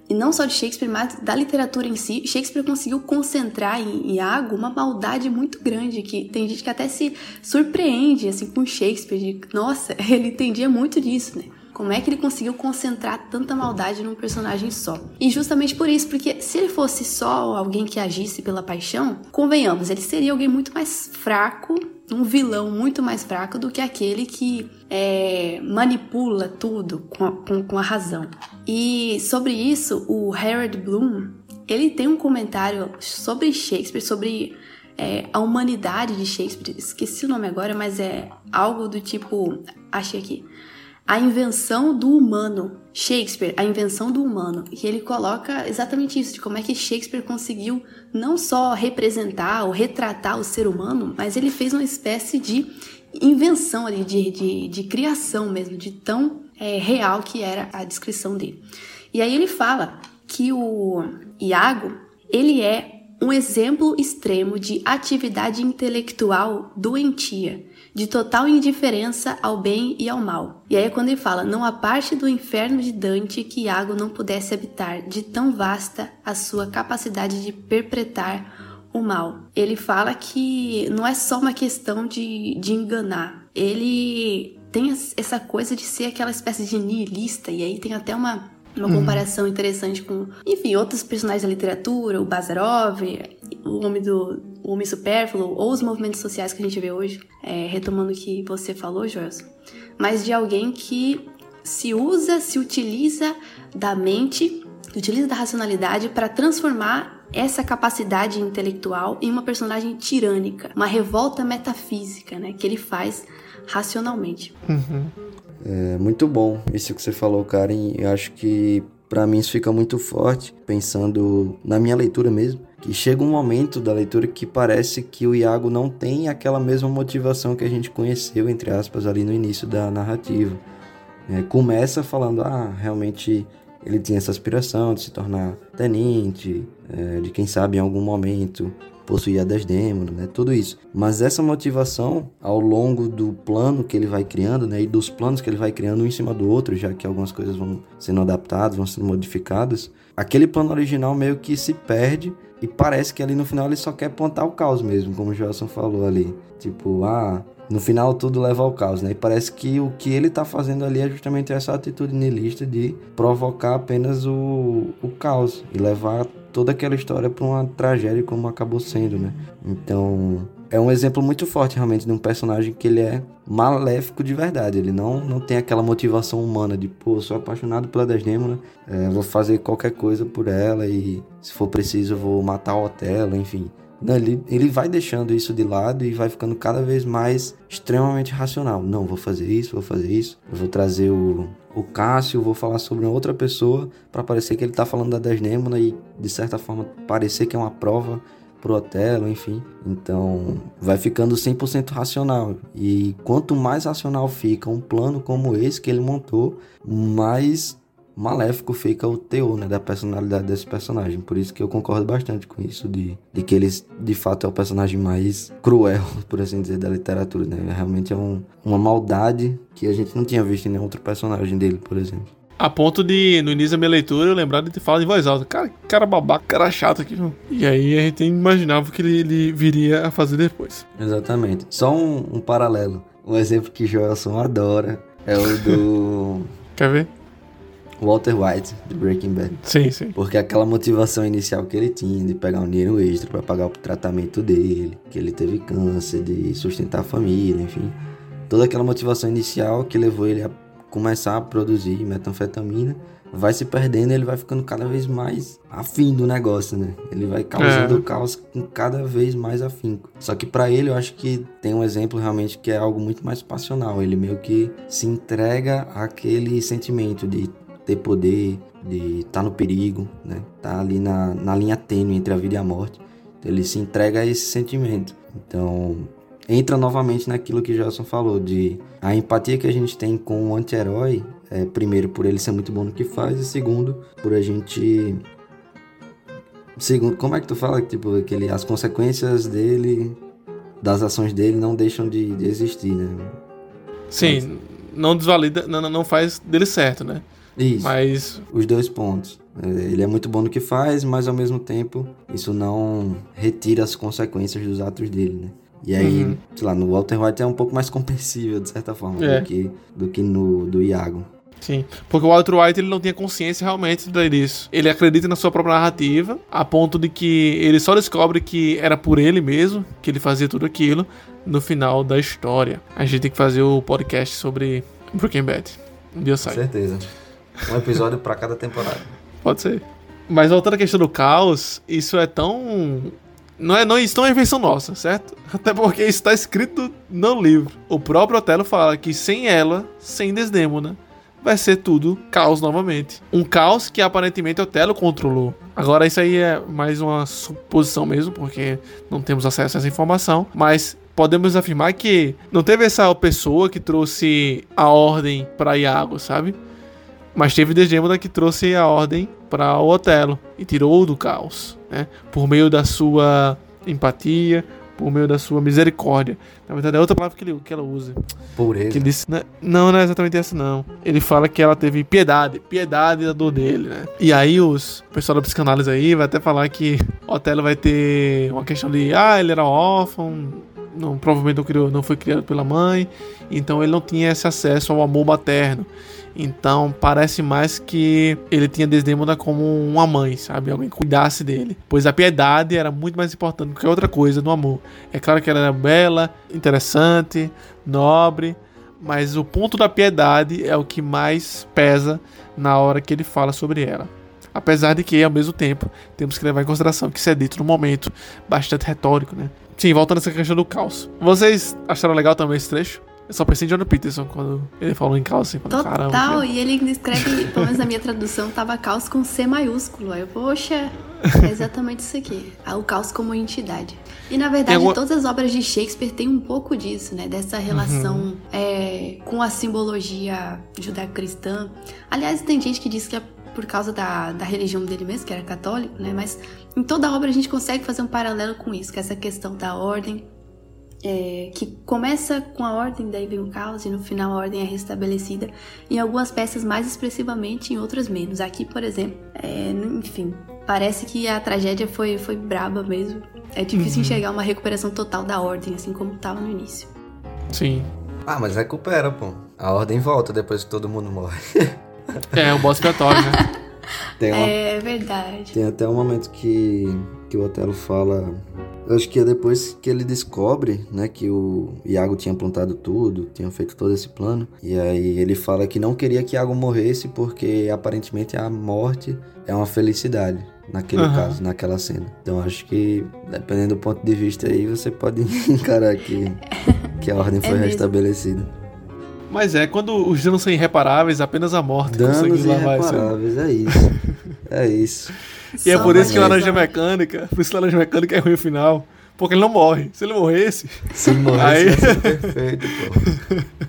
e não só de Shakespeare, mas da literatura em si, Shakespeare conseguiu concentrar em Iago uma maldade muito grande, que tem gente que até se surpreende assim com Shakespeare, de, nossa, ele entendia muito disso, né? Como é que ele conseguiu concentrar tanta maldade num personagem só? E justamente por isso, porque se ele fosse só alguém que agisse pela paixão, convenhamos, ele seria alguém muito mais fraco, um vilão muito mais fraco do que aquele que é, manipula tudo com a, com, com a razão. E sobre isso, o Harold Bloom ele tem um comentário sobre Shakespeare, sobre é, a humanidade de Shakespeare. Esqueci o nome agora, mas é algo do tipo. Achei aqui. A invenção do humano. Shakespeare, a invenção do humano. E ele coloca exatamente isso, de como é que Shakespeare conseguiu não só representar ou retratar o ser humano, mas ele fez uma espécie de invenção ali, de, de, de criação mesmo, de tão é, real que era a descrição dele. E aí ele fala que o Iago, ele é um exemplo extremo de atividade intelectual doentia, de total indiferença ao bem e ao mal. E aí é quando ele fala: não há parte do inferno de Dante que Iago não pudesse habitar, de tão vasta a sua capacidade de perpetrar o mal. Ele fala que não é só uma questão de, de enganar, ele tem essa coisa de ser aquela espécie de nihilista, e aí tem até uma uma uhum. comparação interessante com, enfim, outros personagens da literatura, o Bazarov, o Homem do o Homem Supérfluo, ou os movimentos sociais que a gente vê hoje, é, retomando o que você falou, Joelson, mas de alguém que se usa, se utiliza da mente, utiliza da racionalidade para transformar essa capacidade intelectual em uma personagem tirânica, uma revolta metafísica, né, que ele faz racionalmente. Uhum. É muito bom isso que você falou, Karen. Eu acho que para mim isso fica muito forte, pensando na minha leitura mesmo, que chega um momento da leitura que parece que o Iago não tem aquela mesma motivação que a gente conheceu, entre aspas, ali no início da narrativa. É, começa falando, ah, realmente ele tinha essa aspiração de se tornar tenente, é, de quem sabe em algum momento possuía 10 demônios, né? Tudo isso. Mas essa motivação, ao longo do plano que ele vai criando, né? E dos planos que ele vai criando um em cima do outro, já que algumas coisas vão sendo adaptadas, vão sendo modificadas, aquele plano original meio que se perde e parece que ali no final ele só quer plantar o caos mesmo, como o Joelson falou ali. Tipo, ah, no final tudo leva ao caos, né? E parece que o que ele tá fazendo ali é justamente essa atitude nihilista de provocar apenas o, o caos e levar toda aquela história para uma tragédia como acabou sendo, né? Então, é um exemplo muito forte realmente de um personagem que ele é maléfico de verdade. Ele não, não tem aquela motivação humana de, pô, sou apaixonado pela Desdemona, é, vou fazer qualquer coisa por ela e se for preciso vou matar o Otelo, enfim. Não, ele, ele vai deixando isso de lado e vai ficando cada vez mais extremamente racional. Não, vou fazer isso, vou fazer isso. Eu vou trazer o, o Cássio, vou falar sobre uma outra pessoa para parecer que ele está falando da Desdemona e de certa forma parecer que é uma prova pro Otelo, enfim. Então, vai ficando 100% racional. E quanto mais racional fica um plano como esse que ele montou, mais maléfico fica o teor né, da personalidade desse personagem. Por isso que eu concordo bastante com isso, de, de que ele de fato é o personagem mais cruel, por assim dizer, da literatura. Né? Realmente é um, uma maldade que a gente não tinha visto em nenhum outro personagem dele, por exemplo. A ponto de, no início da minha leitura, eu lembrar de ter falado em voz alta. Cara, cara babaca, cara chato aqui. E aí a gente imaginava o que ele, ele, viria a fazer depois. Exatamente. Só um, um paralelo. Um exemplo que Joelson adora é o do. Quer ver? Walter White, do Breaking Bad. Sim, sim. Porque aquela motivação inicial que ele tinha de pegar um dinheiro extra para pagar o tratamento dele, que ele teve câncer, de sustentar a família, enfim. Toda aquela motivação inicial que levou ele a começar a produzir metanfetamina vai se perdendo, ele vai ficando cada vez mais afim do negócio, né? Ele vai causando é. caos com cada vez mais afinco. Só que para ele eu acho que tem um exemplo realmente que é algo muito mais passional. Ele meio que se entrega àquele sentimento de ter poder, de estar tá no perigo, né? Tá ali na, na linha tênue entre a vida e a morte. Então, ele se entrega a esse sentimento. Então, entra novamente naquilo que Gelson falou, de a empatia que a gente tem com o anti-herói, é, primeiro, por ele ser muito bom no que faz, e segundo, por a gente. Segundo, como é que tu fala? Tipo, que ele, as consequências dele, das ações dele, não deixam de, de existir, né? Sim, Mas... não desvalida, não, não faz dele certo, né? Isso. Mas. Os dois pontos. Ele é muito bom no que faz, mas ao mesmo tempo isso não retira as consequências dos atos dele, né? E aí, uhum. sei lá, no Walter White é um pouco mais compreensível, de certa forma, é. do, que, do que no do Iago. Sim, porque o Walter White ele não tinha consciência realmente disso. Ele acredita na sua própria narrativa, a ponto de que ele só descobre que era por ele mesmo que ele fazia tudo aquilo no final da história. A gente tem que fazer o podcast sobre Breaking Bad. Um dia sai. Com certeza. Um episódio para cada temporada. Pode ser. Mas voltando à questão do caos, isso é tão Não é, não, isso não é invenção nossa, certo? Até porque isso está escrito no livro. O próprio Otelo fala que sem ela, sem Desdemona, vai ser tudo caos novamente. Um caos que aparentemente Otelo controlou. Agora isso aí é mais uma suposição mesmo, porque não temos acesso a essa informação, mas podemos afirmar que não teve essa pessoa que trouxe a ordem para Iago, sabe? Mas teve Desdemona que trouxe a ordem para o Otelo e tirou do caos, né? Por meio da sua empatia, por meio da sua misericórdia. Na verdade, é outra palavra que, ele, que ela usa. Pureza. Que disse, né? não, não é exatamente essa, não. Ele fala que ela teve piedade, piedade da dor dele, né? E aí, os o pessoal da psicanálise aí vai até falar que o Otelo vai ter uma questão de, ah, ele era órfão, não, provavelmente não, criou, não foi criado pela mãe, então ele não tinha esse acesso ao amor materno. Então parece mais que ele tinha Desdemona como uma mãe, sabe? Alguém cuidasse dele. Pois a piedade era muito mais importante do que outra coisa no amor. É claro que ela era bela, interessante, nobre, mas o ponto da piedade é o que mais pesa na hora que ele fala sobre ela. Apesar de que, ao mesmo tempo, temos que levar em consideração que isso é dito num momento bastante retórico, né? Sim, voltando essa questão do caos. Vocês acharam legal também esse trecho? Eu só pensei em John Peterson quando ele falou em caos, assim, Total, caramba. e ele escreve, pelo menos na minha tradução, tava caos com C maiúsculo. Aí eu, poxa, é exatamente isso aqui. O caos como entidade. E na verdade, alguma... todas as obras de Shakespeare têm um pouco disso, né? Dessa relação uhum. é, com a simbologia judaico-cristã. Aliás, tem gente que diz que é por causa da, da religião dele mesmo, que era católico, né? Mas em toda a obra a gente consegue fazer um paralelo com isso, com essa questão da ordem, é, que começa com a ordem, daí vem o caos e no final a ordem é restabelecida. Em algumas peças mais expressivamente, em outras menos. Aqui, por exemplo, é, enfim, parece que a tragédia foi, foi braba mesmo. É difícil uhum. enxergar uma recuperação total da ordem, assim como estava no início. Sim. Ah, mas recupera, pô. A ordem volta depois que todo mundo morre. é, o boss expiatório, né? Tem uma, é verdade. Tem até um momento que, que o Otelo fala eu acho que é depois que ele descobre, né, que o Iago tinha plantado tudo, tinha feito todo esse plano. E aí ele fala que não queria que Iago morresse porque aparentemente a morte é uma felicidade naquele uhum. caso, naquela cena. Então acho que dependendo do ponto de vista aí, você pode encarar que que a ordem foi é restabelecida. Mas é, quando os danos são irreparáveis, apenas a morte danos conseguiu lavar isso. irreparáveis, é isso. É isso. E é por isso que Laranja Mecânica, por isso que Laranja Mecânica é ruim o final. Porque ele não morre. Se ele morresse. Se ele morresse, aí... ia ser perfeito, pô.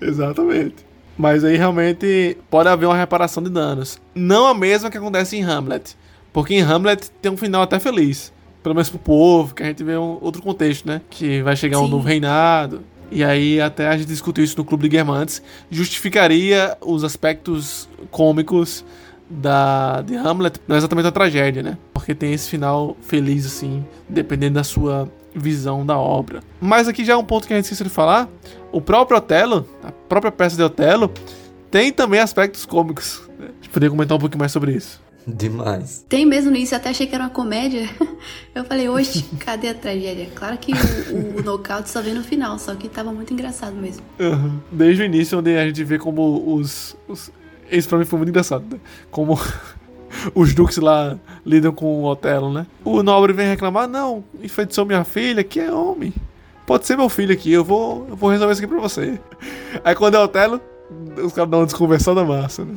Exatamente. Mas aí realmente pode haver uma reparação de danos. Não a mesma que acontece em Hamlet. Porque em Hamlet tem um final até feliz. Pelo menos pro povo, que a gente vê um outro contexto, né? Que vai chegar Sim. um novo reinado. E aí até a gente discutiu isso no Clube de Guermantes. Justificaria os aspectos cômicos da, de Hamlet não é exatamente a tragédia, né? Porque tem esse final feliz, assim, dependendo da sua visão da obra. Mas aqui já é um ponto que a gente esqueceu de falar. O próprio Otelo, a própria peça de Otelo, tem também aspectos cômicos. A gente poderia comentar um pouquinho mais sobre isso. Demais. Tem mesmo nisso, eu até achei que era uma comédia. Eu falei, hoje, cadê a tragédia? Claro que o, o nocaute só vem no final, só que tava muito engraçado mesmo. Uhum. Desde o início, onde a gente vê como os, os esse pra mim foi muito engraçado, né? Como os duques lá lidam com o Otelo, né? O nobre vem reclamar, não, enfeitiçou minha filha, que é homem. Pode ser meu filho aqui, eu vou, eu vou resolver isso aqui pra você. Aí quando é Otelo, os caras dão uma desconversada massa, né?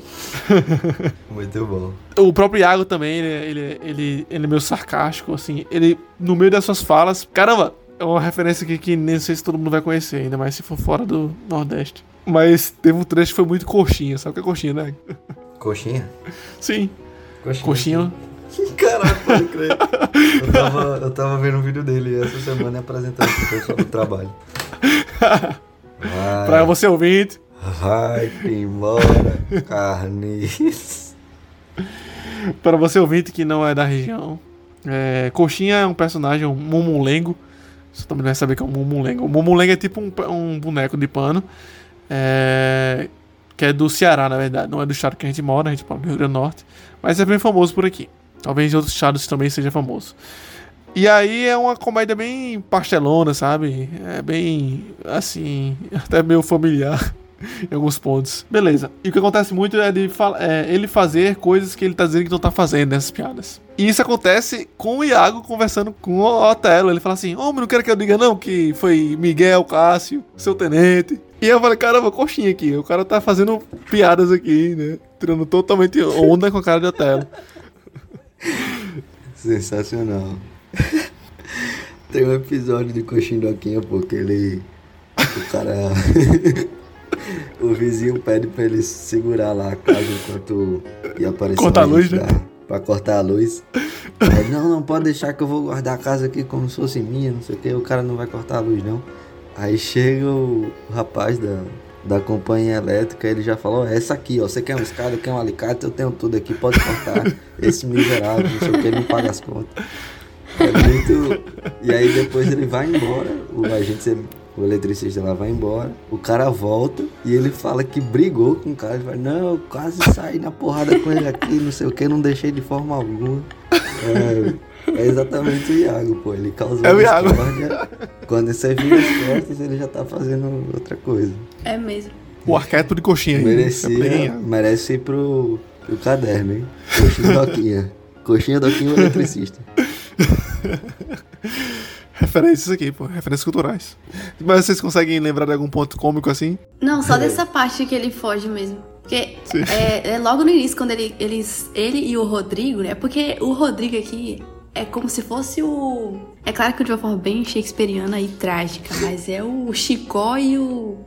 Muito bom. O próprio Iago também, ele, ele, ele, ele é meio sarcástico, assim. Ele, no meio das suas falas, caramba, é uma referência aqui que nem sei se todo mundo vai conhecer, ainda mais se for fora do Nordeste. Mas teve um trecho que foi muito coxinha, sabe o que é coxinha, né? Coxinha? Sim. Coxinha. Coxinha. Caraca, pode crer. Eu tava, eu tava vendo um vídeo dele essa semana apresentando pro pessoal do trabalho. Vai, pra você ouvinte. Vai embora, carniça. Para você ouvinte que não é da região, é, Coxinha é um personagem, um mumulengo. Você também vai saber que é um mumulengo. O mumulengo é tipo um, um boneco de pano é, que é do Ceará, na verdade. Não é do estado que a gente mora, a gente mora no Rio Grande do Norte. Mas é bem famoso por aqui. Talvez em outros estados também seja famoso. E aí é uma comédia bem pastelona, sabe? É bem, assim, até meio familiar. em alguns pontos. Beleza. E o que acontece muito é, de é ele fazer coisas que ele tá dizendo que não tá fazendo nessas piadas. E isso acontece com o Iago conversando com o Otelo. Ele fala assim: Homem, não quero que eu diga não que foi Miguel Cássio, seu tenente. E eu falei, caramba, coxinha aqui. O cara tá fazendo piadas aqui, né? Tirando totalmente onda com a cara de Otelo. Sensacional. Tem um episódio de Coxinha Doquinha, porque ele. O cara. o vizinho pede pra ele segurar lá a casa enquanto ia aparecer. Cortar a luz, né? Pra cortar a luz. Aí, não, não pode deixar que eu vou guardar a casa aqui como se fosse minha, não sei o que. O cara não vai cortar a luz, não. Aí chega o, o rapaz da, da companhia elétrica, ele já falou, essa aqui, ó, você quer um escada, quer um alicate, eu tenho tudo aqui, pode cortar. Esse miserável, não sei o que, ele não paga as contas. É muito. E aí depois ele vai embora, o agente, o eletricista lá vai embora, o cara volta e ele fala que brigou com o cara. Ele fala, não, eu quase saí na porrada com ele aqui, não sei o que, não deixei de forma alguma. É, é exatamente o Iago, pô. Ele causou é o Iago. Quando você vira as costas, ele já tá fazendo outra coisa. É mesmo. O arquétipo de coxinha Merecia, merece ir pro, pro caderno, hein? Coxinha Doquinha. Coxinha Doquinha eletricista. Referências aqui, pô, referências culturais. Mas vocês conseguem lembrar de algum ponto cômico assim? Não, só dessa parte que ele foge mesmo. Porque é, é, logo no início, quando ele, eles, ele e o Rodrigo, né? Porque o Rodrigo aqui é como se fosse o. É claro que de uma forma bem shakespeariana e trágica, mas é o Chicó e o.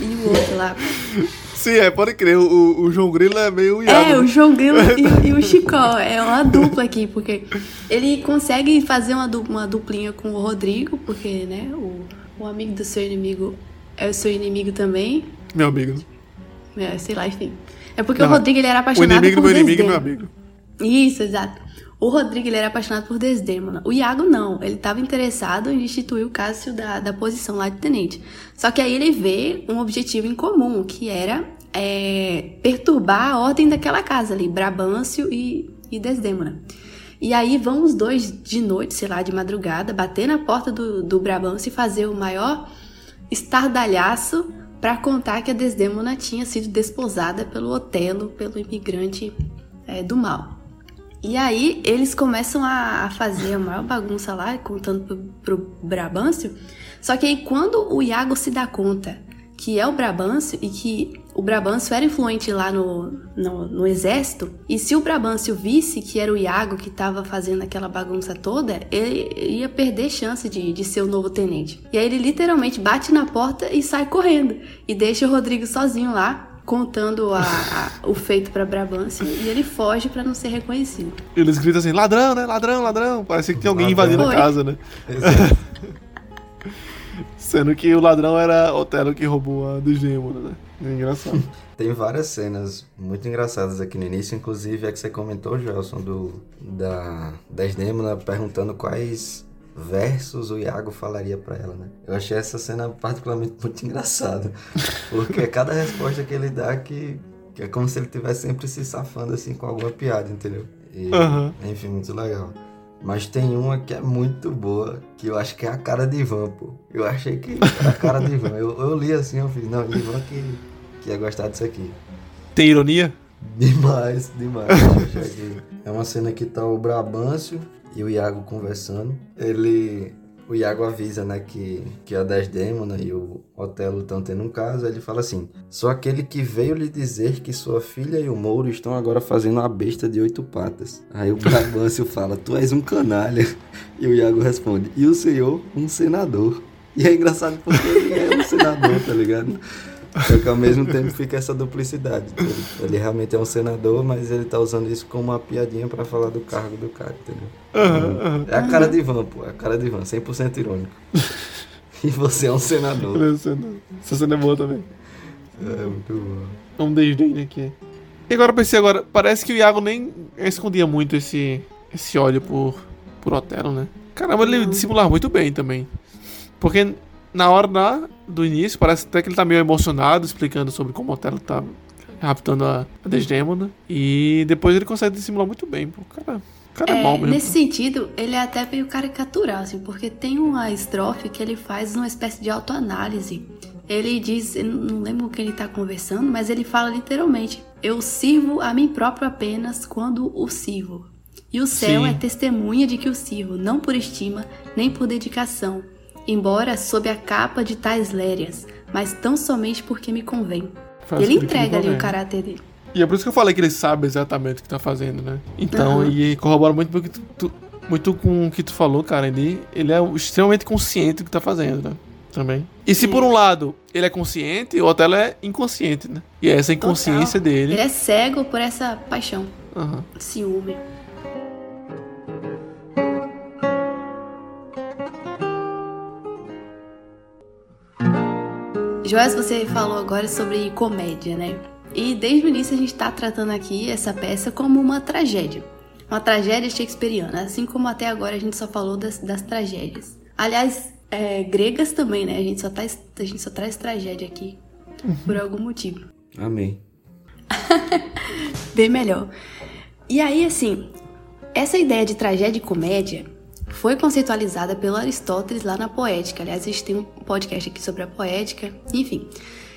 E o outro lá. Sim, é, pode crer. O, o João Grilo é meio Iago. É, o João Grilo e, e, o Chicó. É uma dupla aqui, porque ele consegue fazer uma, dupla, uma duplinha com o Rodrigo, porque, né, o, o amigo do seu inimigo é o seu inimigo também. Meu amigo. É, sei lá, enfim. É porque Não, o Rodrigo ele era apaixonado por O inimigo do meu inimigo é meu amigo. Isso, exato. O Rodrigo ele era apaixonado por Desdemona. O Iago não, ele estava interessado em destituir o Cássio da, da posição lá de tenente. Só que aí ele vê um objetivo em comum, que era é, perturbar a ordem daquela casa ali, Brabâncio e, e Desdemona. E aí vão os dois de noite, sei lá, de madrugada, bater na porta do, do Brabâncio e fazer o maior estardalhaço para contar que a Desdemona tinha sido desposada pelo Otelo, pelo imigrante é, do mal. E aí eles começam a, fazer a maior bagunça lá, contando pro, pro Brabâncio. Só que aí quando o Iago se dá conta que é o Brabâncio e que o Brabâncio era influente lá no, no, no, exército, e se o Brabâncio visse que era o Iago que estava fazendo aquela bagunça toda, ele ia perder chance de, de ser o novo tenente. E aí ele literalmente bate na porta e sai correndo, e deixa o Rodrigo sozinho lá, contando a, a, o feito para Brabância e ele foge para não ser reconhecido. Eles gritam assim: ladrão, né? Ladrão, ladrão. Parece que tem alguém ladrão. invadindo a casa, né? Sendo que o ladrão era Otelo que roubou a do Gêmeo, né? É engraçado. Tem várias cenas muito engraçadas aqui no início, inclusive é que você comentou, Gelson, do, da Desdemona perguntando quais versos o Iago falaria para ela, né? Eu achei essa cena particularmente muito engraçada, porque cada resposta que ele dá que, que é como se ele estivesse sempre se safando assim com alguma piada, entendeu? E, uhum. Enfim, muito legal. Mas tem uma que é muito boa, que eu acho que é a cara de Ivan, pô. Eu achei que era a cara de Ivan. Eu, eu li assim, eu fiz, não, Ivan que, que ia gostar disso aqui. Tem ironia? Demais, demais. é uma cena que tá o Brabâncio e o Iago conversando. Ele. O Iago avisa, né, que, que a Desdemona e o Otelo estão tendo um caso. Ele fala assim: Sou aquele que veio lhe dizer que sua filha e o Mouro estão agora fazendo uma besta de oito patas. Aí o Brabâncio fala: Tu és um canalha. E o Iago responde: E o senhor, um senador. E é engraçado porque ele é um senador, tá ligado? Só que ao mesmo tempo fica essa duplicidade. Ele, ele, realmente é um senador, mas ele tá usando isso como uma piadinha para falar do cargo do cara, entendeu? Uhum, uhum. É a cara de Ivan, pô. É a cara de Ivan, 100% irônico. e você é um senador. É um senador. Essa cena é boa também. É, muito boa. É um desdém aqui. E agora pensei agora, parece que o Iago nem escondia muito esse, esse ódio por, por Otelo, né? Caramba, ele dissimulava muito bem também. Porque na hora da, do início, parece até que ele tá meio emocionado, explicando sobre como o Otelo tá raptando a, a Desdemona. E depois ele consegue dissimular muito bem. Pô, cara, cara é, é mal mesmo. Nesse sentido, ele é até meio caricatural, assim, porque tem uma estrofe que ele faz uma espécie de autoanálise. Ele diz, não lembro o que ele tá conversando, mas ele fala literalmente: Eu sirvo a mim próprio apenas quando o sirvo. E o céu Sim. é testemunha de que o sirvo, não por estima, nem por dedicação, embora sob a capa de tais lérias, mas tão somente porque me convém. Faz ele entrega ali o caráter dele. E é por isso que eu falei que ele sabe exatamente o que tá fazendo, né? Então, Aham. e corrobora muito, porque tu, tu- muito com o que tu falou, cara. Ele, ele é extremamente consciente do que tá fazendo, né? Também. E se por um lado ele é consciente, o outro é inconsciente, né? E é essa inconsciência Total. dele. Ele é cego por essa paixão, Aham. ciúme. Joás, você falou agora sobre comédia, né? E desde o início a gente está tratando aqui essa peça como uma tragédia. Uma tragédia shakespeariana, assim como até agora a gente só falou das, das tragédias. Aliás, é, gregas também, né? A gente, só tá, a gente só traz tragédia aqui por algum motivo. Amém. Bem melhor. E aí, assim, essa ideia de tragédia e comédia foi conceitualizada pelo Aristóteles lá na Poética. Aliás, a gente tem um podcast aqui sobre a poética, enfim.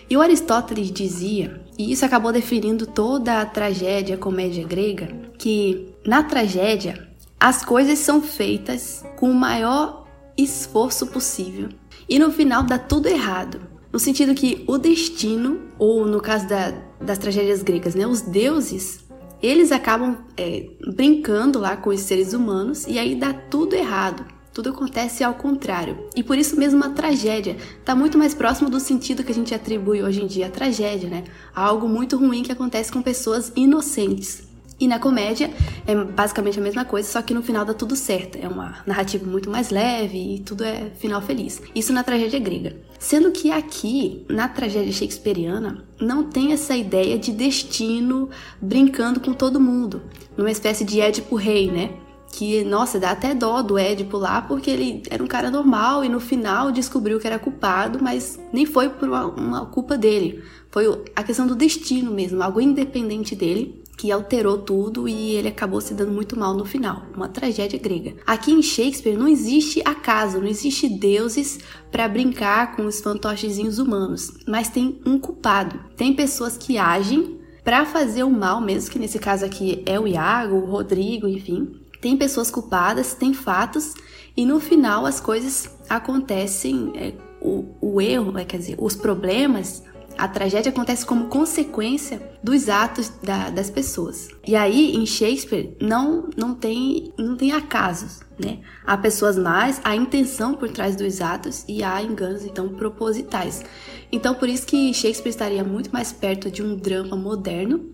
E o Aristóteles dizia, e isso acabou definindo toda a tragédia, a comédia grega, que na tragédia as coisas são feitas com o maior esforço possível e no final dá tudo errado. No sentido que o destino, ou no caso da- das tragédias gregas, né, os deuses, eles acabam é, brincando lá com os seres humanos e aí dá tudo errado. Tudo acontece ao contrário. E por isso mesmo a tragédia está muito mais próximo do sentido que a gente atribui hoje em dia à tragédia, né? A algo muito ruim que acontece com pessoas inocentes. E na comédia é basicamente a mesma coisa, só que no final dá tudo certo. É uma narrativa muito mais leve e tudo é final feliz. Isso na tragédia grega. Sendo que aqui, na tragédia shakespeariana, não tem essa ideia de destino brincando com todo mundo. Numa espécie de Édipo rei, né? que, nossa, dá até dó do Édipo lá, porque ele era um cara normal e no final descobriu que era culpado, mas nem foi por uma, uma culpa dele. Foi a questão do destino mesmo, algo independente dele, que alterou tudo e ele acabou se dando muito mal no final. Uma tragédia grega. Aqui em Shakespeare não existe acaso, não existe deuses para brincar com os fantochezinhos humanos, mas tem um culpado. Tem pessoas que agem para fazer o mal mesmo, que nesse caso aqui é o Iago, o Rodrigo, enfim. Tem pessoas culpadas, tem fatos, e no final as coisas acontecem, é, o, o erro, é, quer dizer, os problemas, a tragédia acontece como consequência dos atos da- das pessoas. E aí, em Shakespeare, não, não, tem, não tem acasos, né? Há pessoas más, há intenção por trás dos atos e há enganos, então, propositais. Então, por isso que Shakespeare estaria muito mais perto de um drama moderno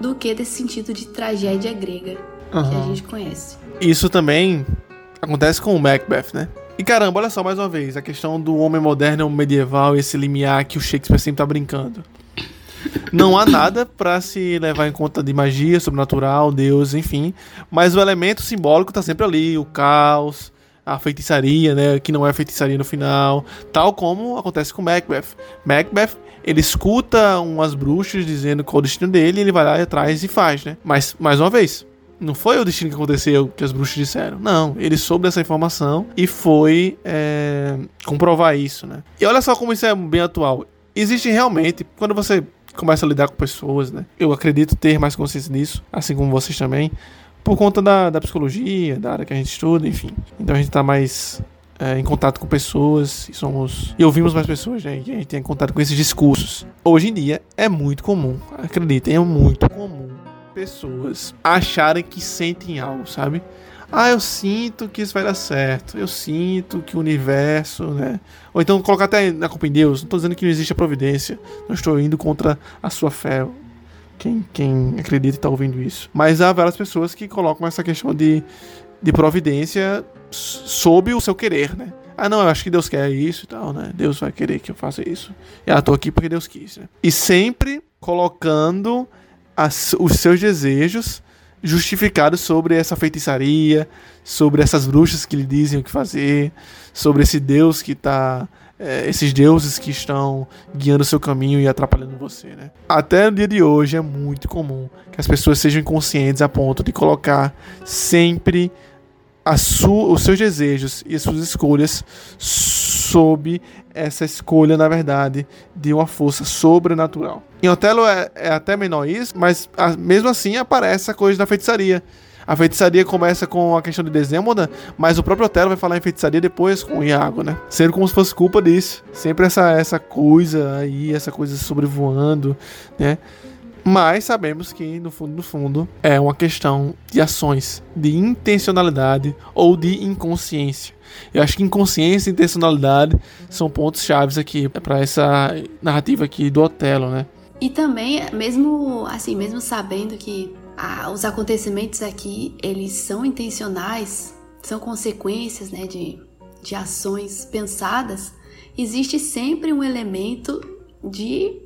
do que desse sentido de tragédia grega que a gente conhece. Isso também acontece com o Macbeth, né? E caramba, olha só mais uma vez, a questão do homem moderno medieval, esse limiar que o Shakespeare sempre tá brincando. Não há nada pra se levar em conta de magia, sobrenatural, Deus, enfim. Mas o elemento simbólico tá sempre ali, o caos, a feitiçaria, né? Que não é feitiçaria no final. Tal como acontece com Macbeth. Macbeth, ele escuta umas bruxas dizendo qual o destino dele, ele vai lá atrás e faz, né? Mas, mais uma vez, não foi o destino que aconteceu que as bruxas disseram. Não, ele soube dessa informação e foi é, comprovar isso, né? E olha só como isso é bem atual. Existe realmente, quando você começa a lidar com pessoas, né? Eu acredito ter mais consciência disso, assim como vocês também, por conta da, da psicologia, da área que a gente estuda, enfim. Então a gente tá mais é, em contato com pessoas e somos e ouvimos mais pessoas, né? E a gente tem contato com esses discursos. Hoje em dia é muito comum, acreditem, é muito comum pessoas acharem que sentem algo, sabe? Ah, eu sinto que isso vai dar certo. Eu sinto que o universo, né? Ou então colocar até na culpa em Deus. Não tô dizendo que não existe a providência. Não estou indo contra a sua fé. Quem, quem acredita e tá ouvindo isso. Mas há várias pessoas que colocam essa questão de, de providência sob o seu querer, né? Ah, não, eu acho que Deus quer isso e tal, né? Deus vai querer que eu faça isso. E ah, tô aqui porque Deus quis, né? E sempre colocando as- os seus desejos justificados sobre essa feitiçaria, sobre essas bruxas que lhe dizem o que fazer, sobre esse Deus que tá. é, esses deuses que estão guiando o seu caminho e atrapalhando você, né? Até no dia de hoje é muito comum que as pessoas sejam inconscientes a ponto de colocar sempre os seus desejos e as suas escolhas sob essa escolha, na verdade, de uma força sobrenatural. Em Otelo é, é até menor isso, mas a, mesmo assim aparece a coisa da feitiçaria. A feitiçaria começa com a questão de Desdemona, mas o próprio Otelo vai falar em feitiçaria depois com o Iago, né? Sendo como se fosse culpa disso. Sempre essa, essa coisa aí, essa coisa sobrevoando, né? Mas sabemos que, no fundo, no fundo, é uma questão de ações, de intencionalidade ou de inconsciência. Eu acho que inconsciência e intencionalidade são pontos chaves aqui para essa narrativa aqui do Otelo, né? E também, mesmo assim, mesmo sabendo que ah, os acontecimentos aqui, eles são intencionais, são consequências, né, de, de ações pensadas, existe sempre um elemento de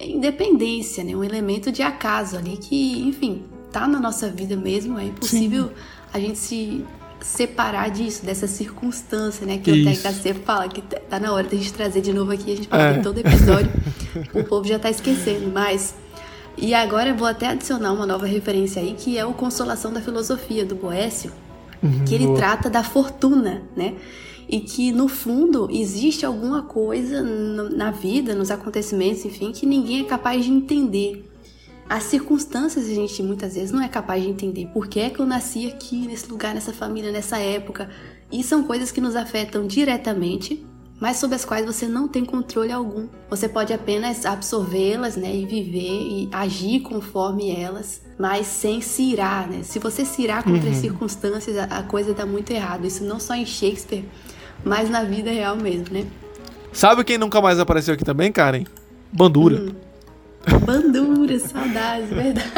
independência, né? Um elemento de acaso ali que, enfim, tá na nossa vida mesmo. É impossível Sim. a gente se separar disso, dessa circunstância, né? Que Isso. o TKC fala que tá na hora da gente trazer de novo aqui, a gente pode é. ter todo episódio. o povo já tá esquecendo, mas. E agora eu vou até adicionar uma nova referência aí, que é o Consolação da Filosofia, do Boécio, uhum, que ele boa. trata da fortuna, né? e que no fundo existe alguma coisa na vida, nos acontecimentos, enfim, que ninguém é capaz de entender. As circunstâncias a gente muitas vezes não é capaz de entender. Por que é que eu nasci aqui, nesse lugar, nessa família, nessa época? E são coisas que nos afetam diretamente, mas sobre as quais você não tem controle algum. Você pode apenas absorvê-las, né, e viver e agir conforme elas, mas sem se irar, né? Se você se irar contra uhum. as circunstâncias, a coisa dá muito errado. Isso não só em Shakespeare, mas na vida real mesmo, né? Sabe quem nunca mais apareceu aqui também, Karen? Bandura. Hum. Bandura, saudades, verdade.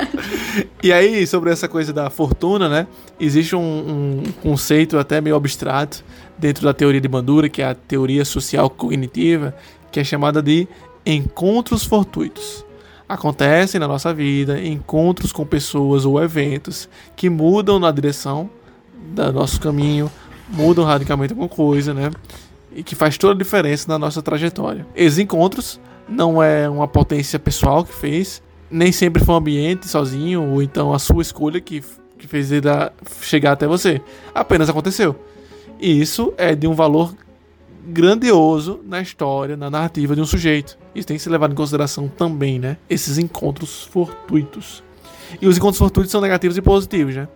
E aí, sobre essa coisa da fortuna, né? Existe um, um, conceito até meio abstrato dentro da teoria de Bandura, que é a teoria social cognitiva, que é chamada de encontros fortuitos. Acontecem na nossa vida encontros com pessoas ou eventos que mudam na direção do nosso caminho mudam radicalmente alguma coisa, né? E que faz toda a diferença na nossa trajetória. Esses encontros não é uma potência pessoal que fez, nem sempre foi um ambiente sozinho, ou então a sua escolha que, que fez ele chegar até você. Apenas aconteceu. E isso é de um valor grandioso na história, na narrativa de um sujeito. Isso tem que ser levado em consideração também, né? Esses encontros fortuitos. E os encontros fortuitos são negativos e positivos, né?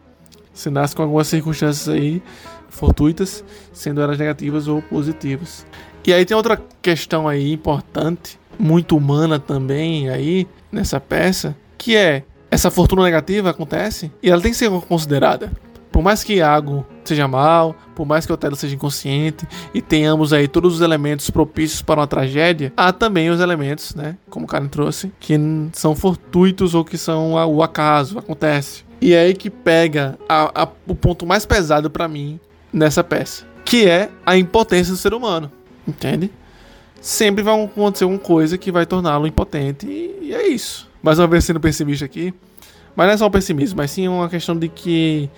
Você nasce com algumas circunstâncias aí fortuitas, sendo elas negativas ou positivas. E aí tem outra questão aí importante, muito humana também aí nessa peça, que é essa fortuna negativa acontece e ela tem que ser considerada. Por mais que Iago seja mal, por mais que Otelo seja inconsciente e tenhamos aí todos os elementos propícios para uma tragédia, há também os elementos, né, como o Karen trouxe, que são fortuitos ou que são o acaso, acontece. E é aí que pega a, a, o ponto mais pesado para mim nessa peça, que é a impotência do ser humano, entende? Sempre vai acontecer alguma coisa que vai torná-lo impotente e, é isso. Mais uma vez sendo pessimista aqui, mas não é só um pessimismo, mas sim uma questão de que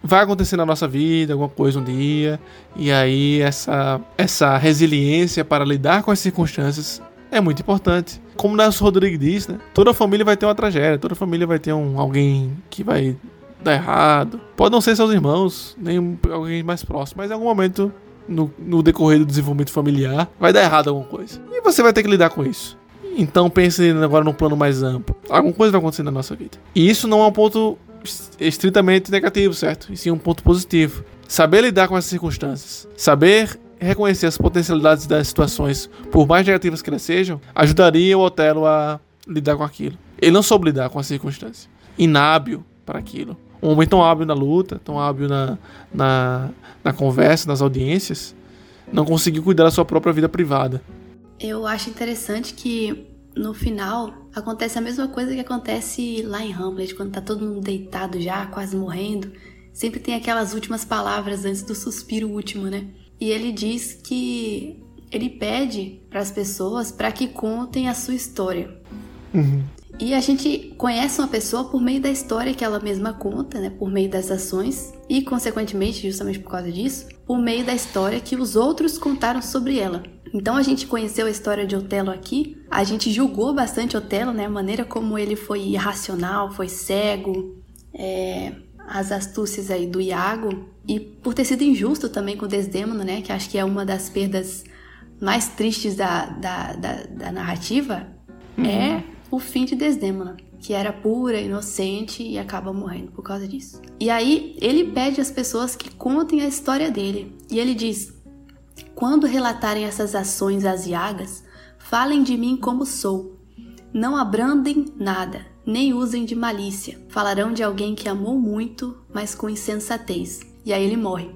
vai acontecer na nossa vida alguma coisa um dia, e aí essa, essa resiliência para lidar com as circunstâncias é muito importante. Como o Nelson Rodrigues diz, né? Toda família vai ter uma tragédia, toda família vai ter um, alguém que vai dar errado. Pode não ser seus irmãos, nem alguém mais próximo, mas em algum momento no, no, decorrer do desenvolvimento familiar vai dar errado alguma coisa. E você vai ter que lidar com isso. Então pense agora num plano mais amplo. Alguma coisa vai acontecer na nossa vida. E isso não é um ponto estritamente negativo, certo? E sim um ponto positivo. Saber lidar com essas circunstâncias, saber reconhecer as potencialidades das situações, por mais negativas que elas sejam, ajudaria o Otelo a lidar com aquilo. Ele não soube lidar com a circunstância. Inábil para aquilo um homem tão hábil na luta, tão hábil na, na, na conversa, nas audiências, não conseguiu cuidar da sua própria vida privada. Eu acho interessante que no final acontece a mesma coisa que acontece lá em Hamlet, quando tá todo mundo deitado já, quase morrendo. Sempre tem aquelas últimas palavras antes do suspiro último, né? E ele diz que ele pede para as pessoas para que contem a sua história. Uhum. E a gente conhece uma pessoa por meio da história que ela mesma conta, né? Por meio das ações e, consequentemente, justamente por causa disso, por meio da história que os outros contaram sobre ela. Então a gente conheceu a história de Otelo aqui, a gente julgou bastante Otelo, né? A maneira como ele foi irracional, foi cego, é, as astúcias aí do Iago e por ter sido injusto também com Desdemona, né? Que acho que é uma das perdas mais tristes da, da, da, da narrativa uhum. é o fim de Desdemona, que era pura, inocente e acaba morrendo por causa disso. E aí ele pede às pessoas que contem a história dele. E ele diz: Quando relatarem essas ações aziagas, falem de mim como sou. Não abrandem nada, nem usem de malícia. Falarão de alguém que amou muito, mas com insensatez. E aí ele morre.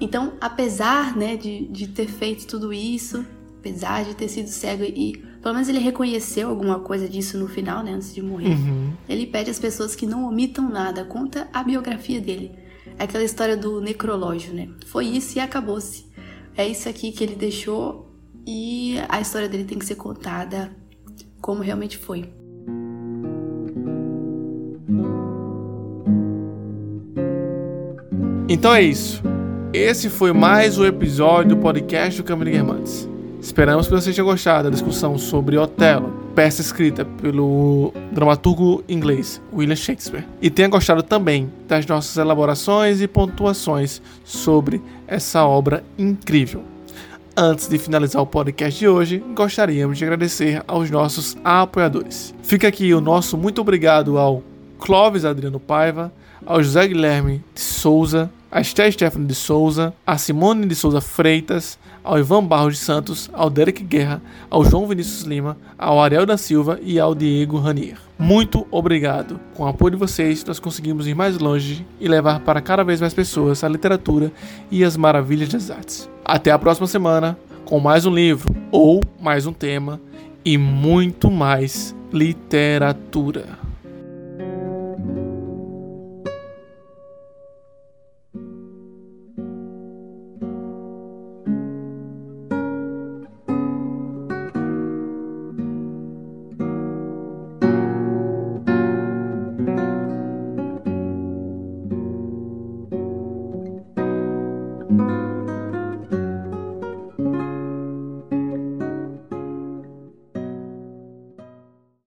Então, apesar né, de, de ter feito tudo isso, apesar de ter sido cego e pelo menos ele reconheceu alguma coisa disso no final, né, antes de morrer. Uhum. Ele pede às pessoas que não omitam nada, conta a biografia dele. Aquela história do necrológio, né? Foi isso e acabou-se. É isso aqui que ele deixou e a história dele tem que ser contada como realmente foi. Então é isso. Esse foi mais um episódio do podcast do Câmara de Guermantes. Esperamos que você tenha gostado da discussão sobre Otelo, peça escrita pelo dramaturgo inglês William Shakespeare, e tenha gostado também das nossas elaborações e pontuações sobre essa obra incrível. Antes de finalizar o podcast de hoje, gostaríamos de agradecer aos nossos apoiadores. Fica aqui o nosso muito obrigado ao Clóvis Adriano Paiva, ao José Guilherme de Souza, a Esther Stephanie de Souza, a Simone de Souza Freitas, ao Ivan Barros de Santos, ao Derek Guerra, ao João Vinícius Lima, ao Ariel da Silva e ao Diego Ranier. Muito obrigado! Com o apoio de vocês, nós conseguimos ir mais longe e levar para cada vez mais pessoas a literatura e as maravilhas das artes. Até a próxima semana com mais um livro ou mais um tema e muito mais literatura.